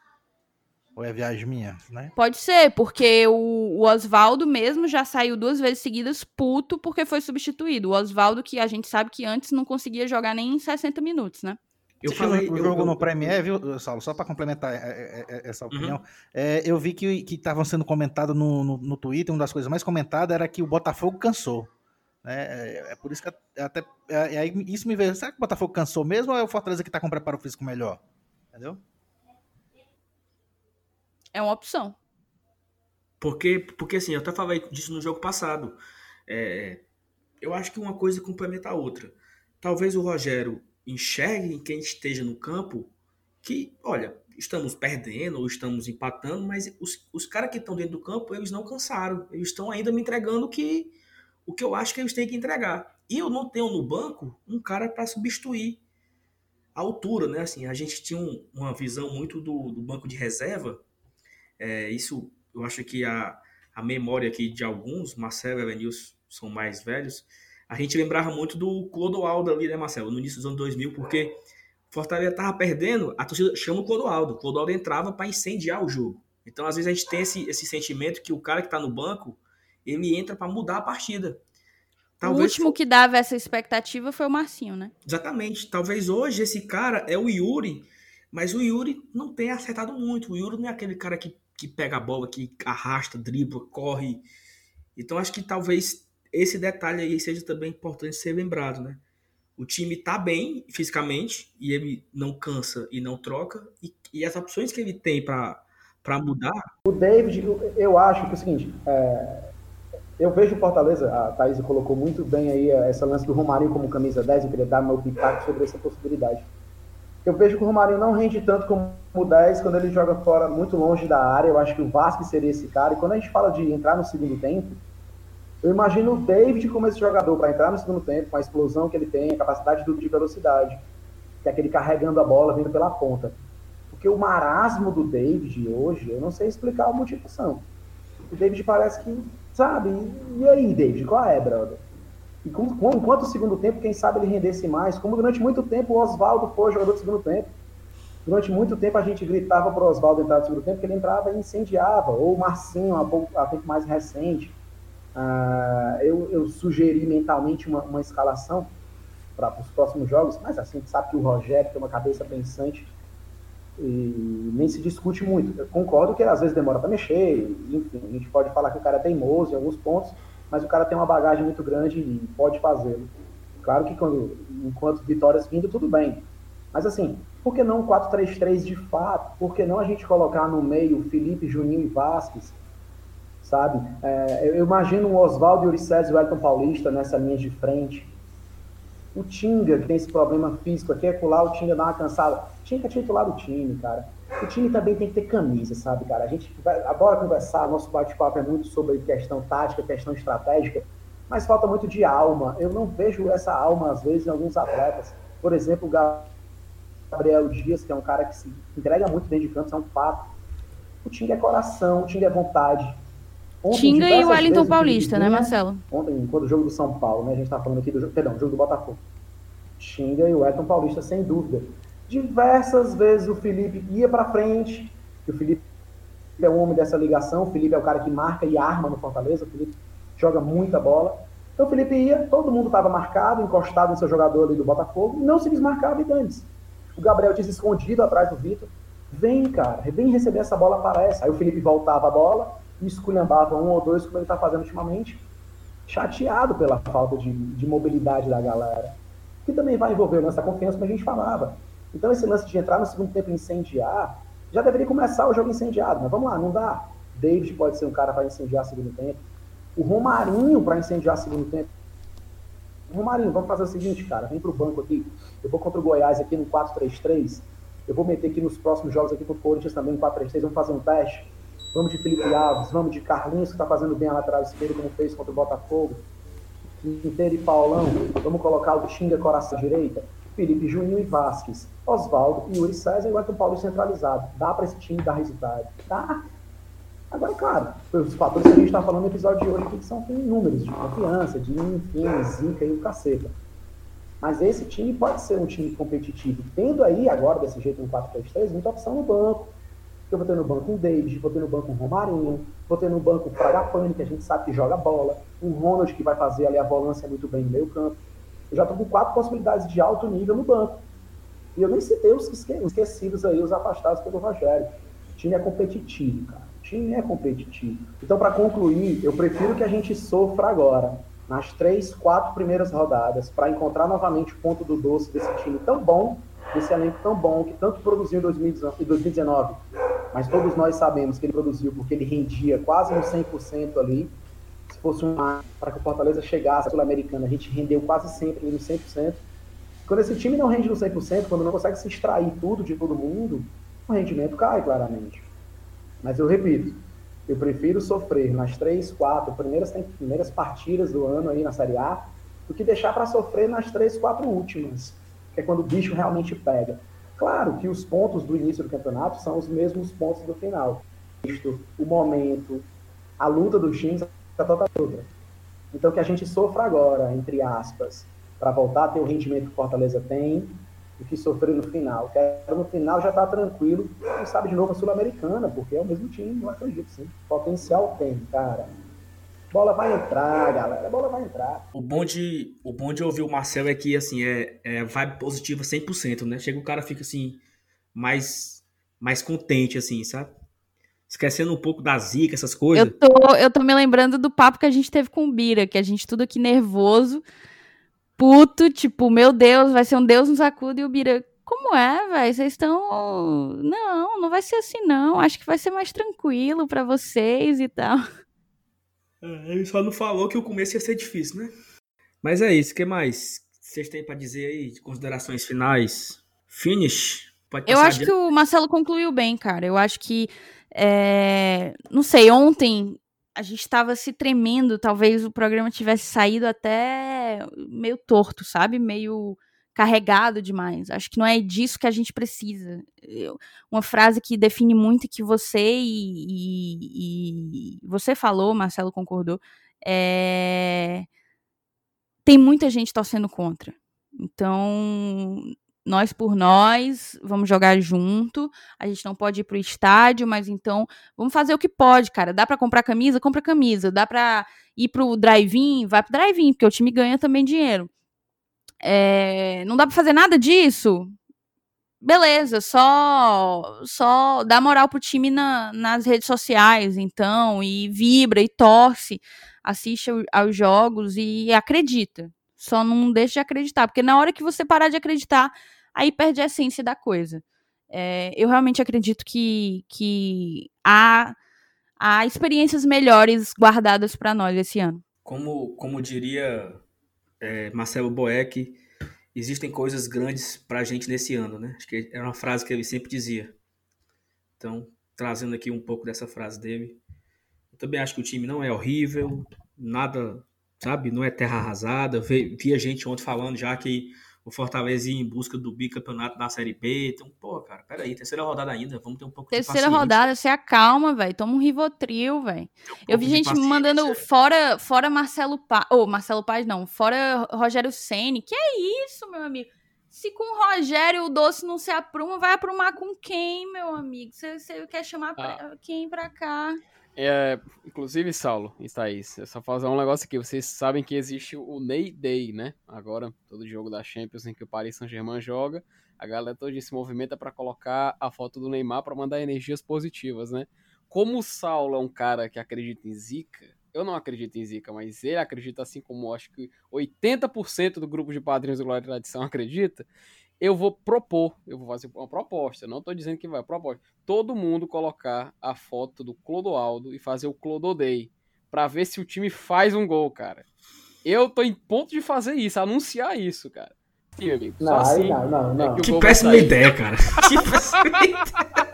Ou é viagem minha, né? Pode ser, porque o, o Oswaldo mesmo já saiu duas vezes seguidas puto porque foi substituído. O Oswaldo, que a gente sabe que antes não conseguia jogar nem em 60 minutos, né? Eu falei, o jogo eu, no Premier, viu, Saulo? Só para complementar é, é, é, essa uhum. opinião, uhum. é, eu vi que estavam sendo comentado no, no, no, Twitter, uma das coisas mais comentadas era que o Botafogo cansou. Né? É, é por isso que até. É, isso me veio. Será que o Botafogo cansou mesmo ou é o Fortaleza que está com preparo físico melhor? Entendeu? É uma opção. Porque, porque assim, eu até falei disso no jogo passado. É, eu acho que uma coisa complementa a outra. Talvez o Rogério enxergue em quem esteja no campo que, olha, estamos perdendo ou estamos empatando, mas os, os caras que estão dentro do campo, eles não cansaram. Eles estão ainda me entregando que, o que eu acho que eles têm que entregar. E eu não tenho no banco um cara para substituir a altura, né? Assim, a gente tinha um, uma visão muito do, do banco de reserva. É, isso, eu acho que a, a memória aqui de alguns, Marcelo e Elenilson são mais velhos, a gente lembrava muito do Clodoaldo ali, né, Marcelo, no início dos anos 2000, porque Fortaleza tava perdendo, a torcida chama o Clodoaldo. O Clodoaldo entrava para incendiar o jogo. Então, às vezes, a gente tem esse, esse sentimento que o cara que está no banco, ele entra para mudar a partida. Talvez o último que dava essa expectativa foi o Marcinho, né? Exatamente. Talvez hoje esse cara é o Yuri, mas o Yuri não tem acertado muito. O Yuri não é aquele cara que, que pega a bola, que arrasta, dribla, corre. Então acho que talvez esse detalhe aí seja também importante ser lembrado, né? O time tá bem fisicamente e ele não cansa e não troca. E, e as opções que ele tem para mudar. O David, eu acho que é o seguinte: é, eu vejo o Fortaleza, a Thaís colocou muito bem aí essa lance do Romarinho como camisa 10. Eu queria dar meu pitaco sobre essa possibilidade. Eu vejo que o Romarinho não rende tanto como o 10 quando ele joga fora, muito longe da área. Eu acho que o Vasco seria esse cara. E quando a gente fala de entrar no segundo tempo eu imagino o David como esse jogador para entrar no segundo tempo, com a explosão que ele tem, a capacidade de velocidade, que é aquele carregando a bola vindo pela ponta. Porque o marasmo do David hoje, eu não sei explicar a motivação. O David parece que, sabe, e aí, David, qual é, brother? E com, com, enquanto o segundo tempo, quem sabe ele rendesse mais, como durante muito tempo o Oswaldo foi jogador do segundo tempo. Durante muito tempo a gente gritava para o Oswaldo entrar no segundo tempo, que ele entrava e incendiava, ou o Marcinho, há, há tempo mais recente Uh, eu, eu, sugeri mentalmente uma, uma escalação para os próximos jogos, mas assim, sabe que o Rogério tem uma cabeça pensante e nem se discute muito. Eu concordo que às vezes demora para mexer, enfim, a gente pode falar que o cara é teimoso em alguns pontos, mas o cara tem uma bagagem muito grande e pode fazê-lo. Claro que quando, enquanto vitórias vindo, tudo bem. Mas assim, por que não 4-3-3 de fato? Por que não a gente colocar no meio Felipe, Juninho e Vasquez? sabe? É, eu imagino o Oswaldo, Ulisses e o Elton Paulista nessa linha de frente. O Tinga, que tem esse problema físico aqui, é lá o Tinga dá uma cansada. Tinga é titular do time, cara. O time também tem que ter camisa, sabe, cara? A gente vai, adora conversar, nosso bate-papo é muito sobre questão tática, questão estratégica, mas falta muito de alma. Eu não vejo essa alma, às vezes, em alguns atletas. Por exemplo, o Gabriel Dias, que é um cara que se entrega muito dentro de campo, isso é um fato. O Tinga é coração, o Tinga é vontade. Ontem, Tinga e o Wellington Paulista, né, Marcelo? Ontem, quando o jogo do São Paulo, né? A gente tá falando aqui do jogo, perdão, jogo do Botafogo. Tinga e o Wellington Paulista, sem dúvida. Diversas vezes o Felipe ia para frente, o Felipe é o homem dessa ligação, o Felipe é o cara que marca e arma no Fortaleza, o Felipe joga muita bola. Então o Felipe ia, todo mundo estava marcado, encostado no seu jogador ali do Botafogo, não se desmarcava e dane O Gabriel se escondido atrás do Vitor. Vem, cara, vem receber essa bola, aparece. Aí o Felipe voltava a bola, e esculhambava um ou dois, como ele está fazendo ultimamente, chateado pela falta de, de, mobilidade da galera. Que também vai envolver o lance da confiança, como a gente falava. Então, esse lance de entrar no segundo tempo e incendiar, já deveria começar o jogo incendiado, mas vamos lá, não dá. David pode ser um cara para incendiar segundo tempo. O Romarinho para incendiar segundo tempo. Romarinho, vamos fazer o seguinte, cara, vem pro banco aqui. Eu vou contra o Goiás aqui no 4-3-3. Eu vou meter aqui nos próximos jogos aqui contra o Corinthians também no 4-3-3. Vamos fazer um teste. Vamos de Felipe Alves, vamos de Carlinhos, que está fazendo bem a lateral esquerda, como fez contra o Botafogo. Quinteiro e Paulão, vamos colocar o Xinga coração direita. Felipe Juninho e Vasques. Oswaldo e Yuri César e o Paulo centralizado. Dá para esse time dar resultado? Dá. Agora, claro, os fatores que a gente está falando no episódio de hoje aqui, são com números de confiança, de enfim, zica e o caceta. Mas esse time pode ser um time competitivo. Tendo aí, agora, desse jeito, um 4-3-3, muita opção no banco eu vou ter no banco um David, vou ter no banco um Romarinho, vou ter no banco o Fragapane, que a gente sabe que joga bola, um Ronald que vai fazer ali a volância muito bem no meio campo. Eu já estou com quatro possibilidades de alto nível no banco. E eu nem citei os esquecidos aí, os afastados pelo Rogério. O time é competitivo, cara. Time é competitivo. Então, para concluir, eu prefiro que a gente sofra agora, nas três, quatro primeiras rodadas, para encontrar novamente o ponto do doce desse time tão bom, desse elenco tão bom, que tanto produziu em 2019 mas todos nós sabemos que ele produziu porque ele rendia quase no 100% ali. Se fosse uma para que o Fortaleza chegasse à Sul-Americana, a gente rendeu quase sempre no 100%. Quando esse time não rende no 100%, quando não consegue se extrair tudo de todo mundo, o rendimento cai claramente. Mas eu repito, eu prefiro sofrer nas três, quatro primeiras, primeiras partidas do ano aí na Série A do que deixar para sofrer nas três, quatro últimas, que é quando o bicho realmente pega. Claro que os pontos do início do campeonato são os mesmos pontos do final. O momento, a luta dos times, a toda outra. Então que a gente sofra agora, entre aspas, para voltar a ter o rendimento que o Fortaleza tem, do que sofrer no final. Quero no final já está tranquilo, quem sabe de novo a Sul-Americana, porque é o mesmo time, não acredito, sim. Potencial tem, cara. Bola vai entrar, galera. A bola vai entrar. O bom de, o bom de ouvir o Marcelo é que, assim, é, é vibe positiva 100%, né? Chega o cara fica, assim, mais, mais contente, assim, sabe? Esquecendo um pouco da zica, essas coisas. Eu tô, eu tô me lembrando do papo que a gente teve com o Bira, que a gente tudo aqui nervoso puto, tipo, meu Deus, vai ser um Deus nos acuda e o Bira, como é, velho? Vocês estão. Não, não vai ser assim, não. Acho que vai ser mais tranquilo para vocês e tal. É, ele só não falou que o começo ia ser difícil, né? Mas é isso, o que mais vocês têm para dizer aí de considerações finais? Finish? Eu acho que o Marcelo concluiu bem, cara. Eu acho que. É... Não sei, ontem a gente estava se tremendo, talvez o programa tivesse saído até meio torto, sabe? Meio carregado demais. Acho que não é disso que a gente precisa. Eu, uma frase que define muito que você e, e, e você falou, Marcelo concordou, é... tem muita gente torcendo contra. Então, nós por nós, vamos jogar junto. A gente não pode ir pro estádio, mas então vamos fazer o que pode, cara. Dá para comprar camisa, compra camisa. Dá para ir pro drive-in, vai pro drive-in, porque o time ganha também dinheiro. É, não dá para fazer nada disso. Beleza, só só dá moral pro time na, nas redes sociais, então, e vibra e torce, assiste aos jogos e acredita. Só não deixe de acreditar, porque na hora que você parar de acreditar, aí perde a essência da coisa. É, eu realmente acredito que, que há, há experiências melhores guardadas para nós esse ano. Como, como diria é, Marcelo Boeck, existem coisas grandes para a gente nesse ano, né? Acho que era uma frase que ele sempre dizia. Então, trazendo aqui um pouco dessa frase dele. Eu também acho que o time não é horrível, nada, sabe? Não é terra arrasada. Vi, vi a gente ontem falando já que o Fortaleza ir em busca do bicampeonato da Série B. Então, pô, cara, peraí, terceira rodada ainda, vamos ter um pouco terceira de Terceira rodada, você acalma, velho, toma um Rivotril, velho. Um Eu vi gente me mandando fora, fora Marcelo Paz, ou oh, Marcelo Paz não, fora Rogério Ceni. Que é isso, meu amigo? Se com o Rogério o doce não se apruma, vai aprumar com quem, meu amigo? Você, você quer chamar ah. quem pra cá? É, inclusive, Saulo e Thaís, é só fazer um negócio aqui. Vocês sabem que existe o Ney Day, né? Agora, todo jogo da Champions em que o Paris Saint-Germain joga, a galera toda se movimenta para colocar a foto do Neymar para mandar energias positivas, né? Como o Saulo é um cara que acredita em zica, eu não acredito em zica, mas ele acredita assim como acho que 80% do grupo de padrinhos do Glória e Tradição acredita eu vou propor, eu vou fazer uma proposta, não estou dizendo que vai, proposta. Todo mundo colocar a foto do Clodoaldo e fazer o Clododei para ver se o time faz um gol, cara. Eu tô em ponto de fazer isso, anunciar isso, cara. Sim, amigo. Não, assim, não, não, não. É que, que péssima ideia, cara. que péssima ideia.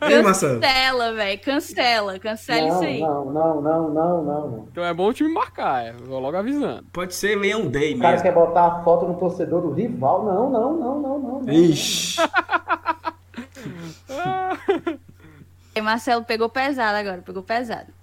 Cancela, velho. Cancela. Cancela não, isso aí. Não, não, não, não, não. Então é bom o time marcar, é. Vou logo avisando. Pode ser Leão Day mesmo. O cara quer botar a foto no torcedor do rival. Não, não, não, não, não. não Ixi. *laughs* Marcelo pegou pesado agora, pegou pesado.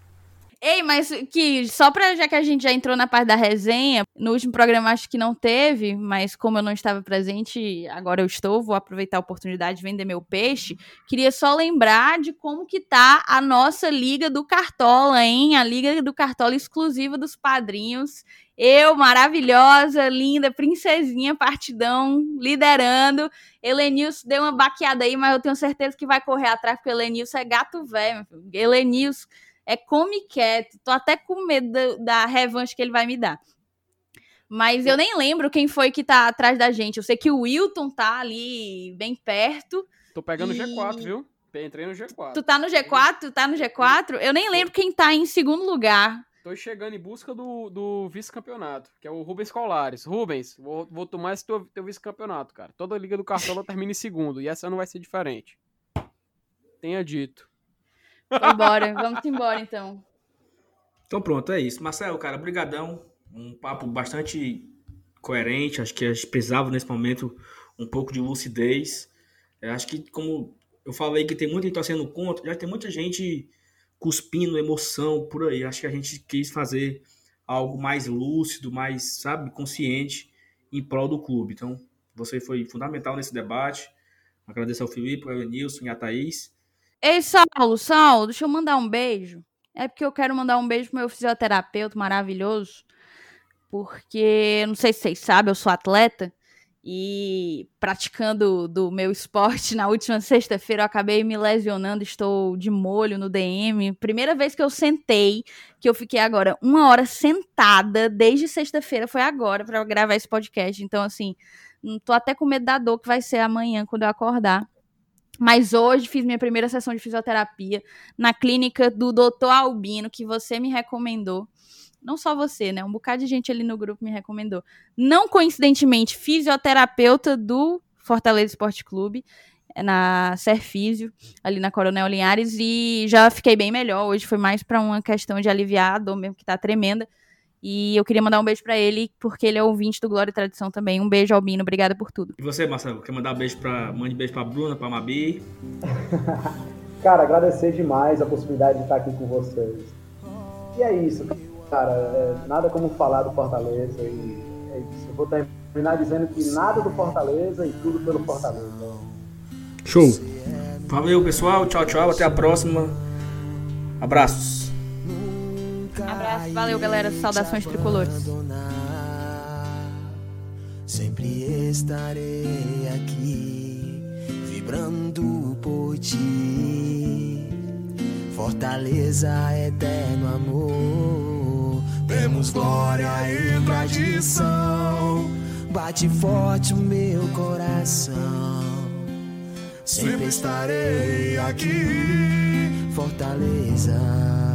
Ei, mas que só pra já que a gente já entrou na parte da resenha, no último programa acho que não teve, mas como eu não estava presente, agora eu estou, vou aproveitar a oportunidade de vender meu peixe. Queria só lembrar de como que tá a nossa Liga do Cartola, hein? A Liga do Cartola exclusiva dos padrinhos. Eu, maravilhosa, linda, princesinha, partidão, liderando. Helenilson deu uma baqueada aí, mas eu tenho certeza que vai correr atrás, porque Helenilson é gato velho. Helenilson é come quieto. Tô até com medo da, da revanche que ele vai me dar. Mas eu nem lembro quem foi que tá atrás da gente. Eu sei que o Wilton tá ali bem perto. Tô pegando o E- G4, viu? Entrei no G4. Tu tá no G4? Tu tá no G4? Eu nem lembro quem tá em segundo lugar. Tô chegando em busca do, do vice-campeonato, que é o Rubens Colares. Rubens, vou, vou tomar esse teu, teu vice-campeonato, cara. Toda liga do Cartola termina em segundo, e essa não vai ser diferente. Tenha dito. Vambora, vamos embora então. Então pronto, é isso. Marcelo, cara, brigadão. Um papo bastante coerente. Acho que a gente precisava nesse momento um pouco de lucidez. Eu acho que, como eu falei que tem muita gente torcendo contra, já tem muita gente cuspindo emoção por aí. Acho que a gente quis fazer algo mais lúcido, mais, sabe, consciente em prol do clube. Então, você foi fundamental nesse debate. Agradeço ao Felipe, ao Nilson e à Thaís. Ei, Saulo, Saulo, deixa eu mandar um beijo. É porque eu quero mandar um beijo pro meu fisioterapeuta maravilhoso. Porque, não sei se vocês sabem, eu sou atleta. E praticando do meu esporte na última sexta-feira, eu acabei me lesionando. Estou de molho no DM. Primeira vez que eu sentei, que eu fiquei agora uma hora sentada, desde sexta-feira, foi agora para gravar esse podcast. Então, assim, tô até com medo da dor que vai ser amanhã quando eu acordar. Mas hoje fiz minha primeira sessão de fisioterapia na clínica do Dr. Albino, que você me recomendou. Não só você, né? Um bocado de gente ali no grupo me recomendou. Não coincidentemente, fisioterapeuta do Fortaleza Esporte Clube, é na Serfísio, ali na Coronel Linhares, e já fiquei bem melhor. Hoje foi mais para uma questão de aliviar a dor mesmo, que tá tremenda. E eu queria mandar um beijo para ele, porque ele é ouvinte do Glória e Tradição também. Um beijo, Albino. Obrigada por tudo. E você, Marcelo, quer mandar um beijo pra. Mande beijo pra Bruna, pra Mabi. *laughs* Cara, agradecer demais a possibilidade de estar aqui com vocês. E é isso, cara. é nada como falar do Fortaleza e é isso. Eu vou terminar dizendo que nada do Fortaleza e tudo pelo Fortaleza. Show. Valeu, pessoal. Tchau, tchau. Até a próxima. Abraços. Abraço, valeu, galera. Saudações tricolores. Sempre estarei aqui, vibrando por ti. Fortaleza, eterno amor. Temos glória e tradição. Bate forte o meu coração. Sempre estarei aqui, Fortaleza.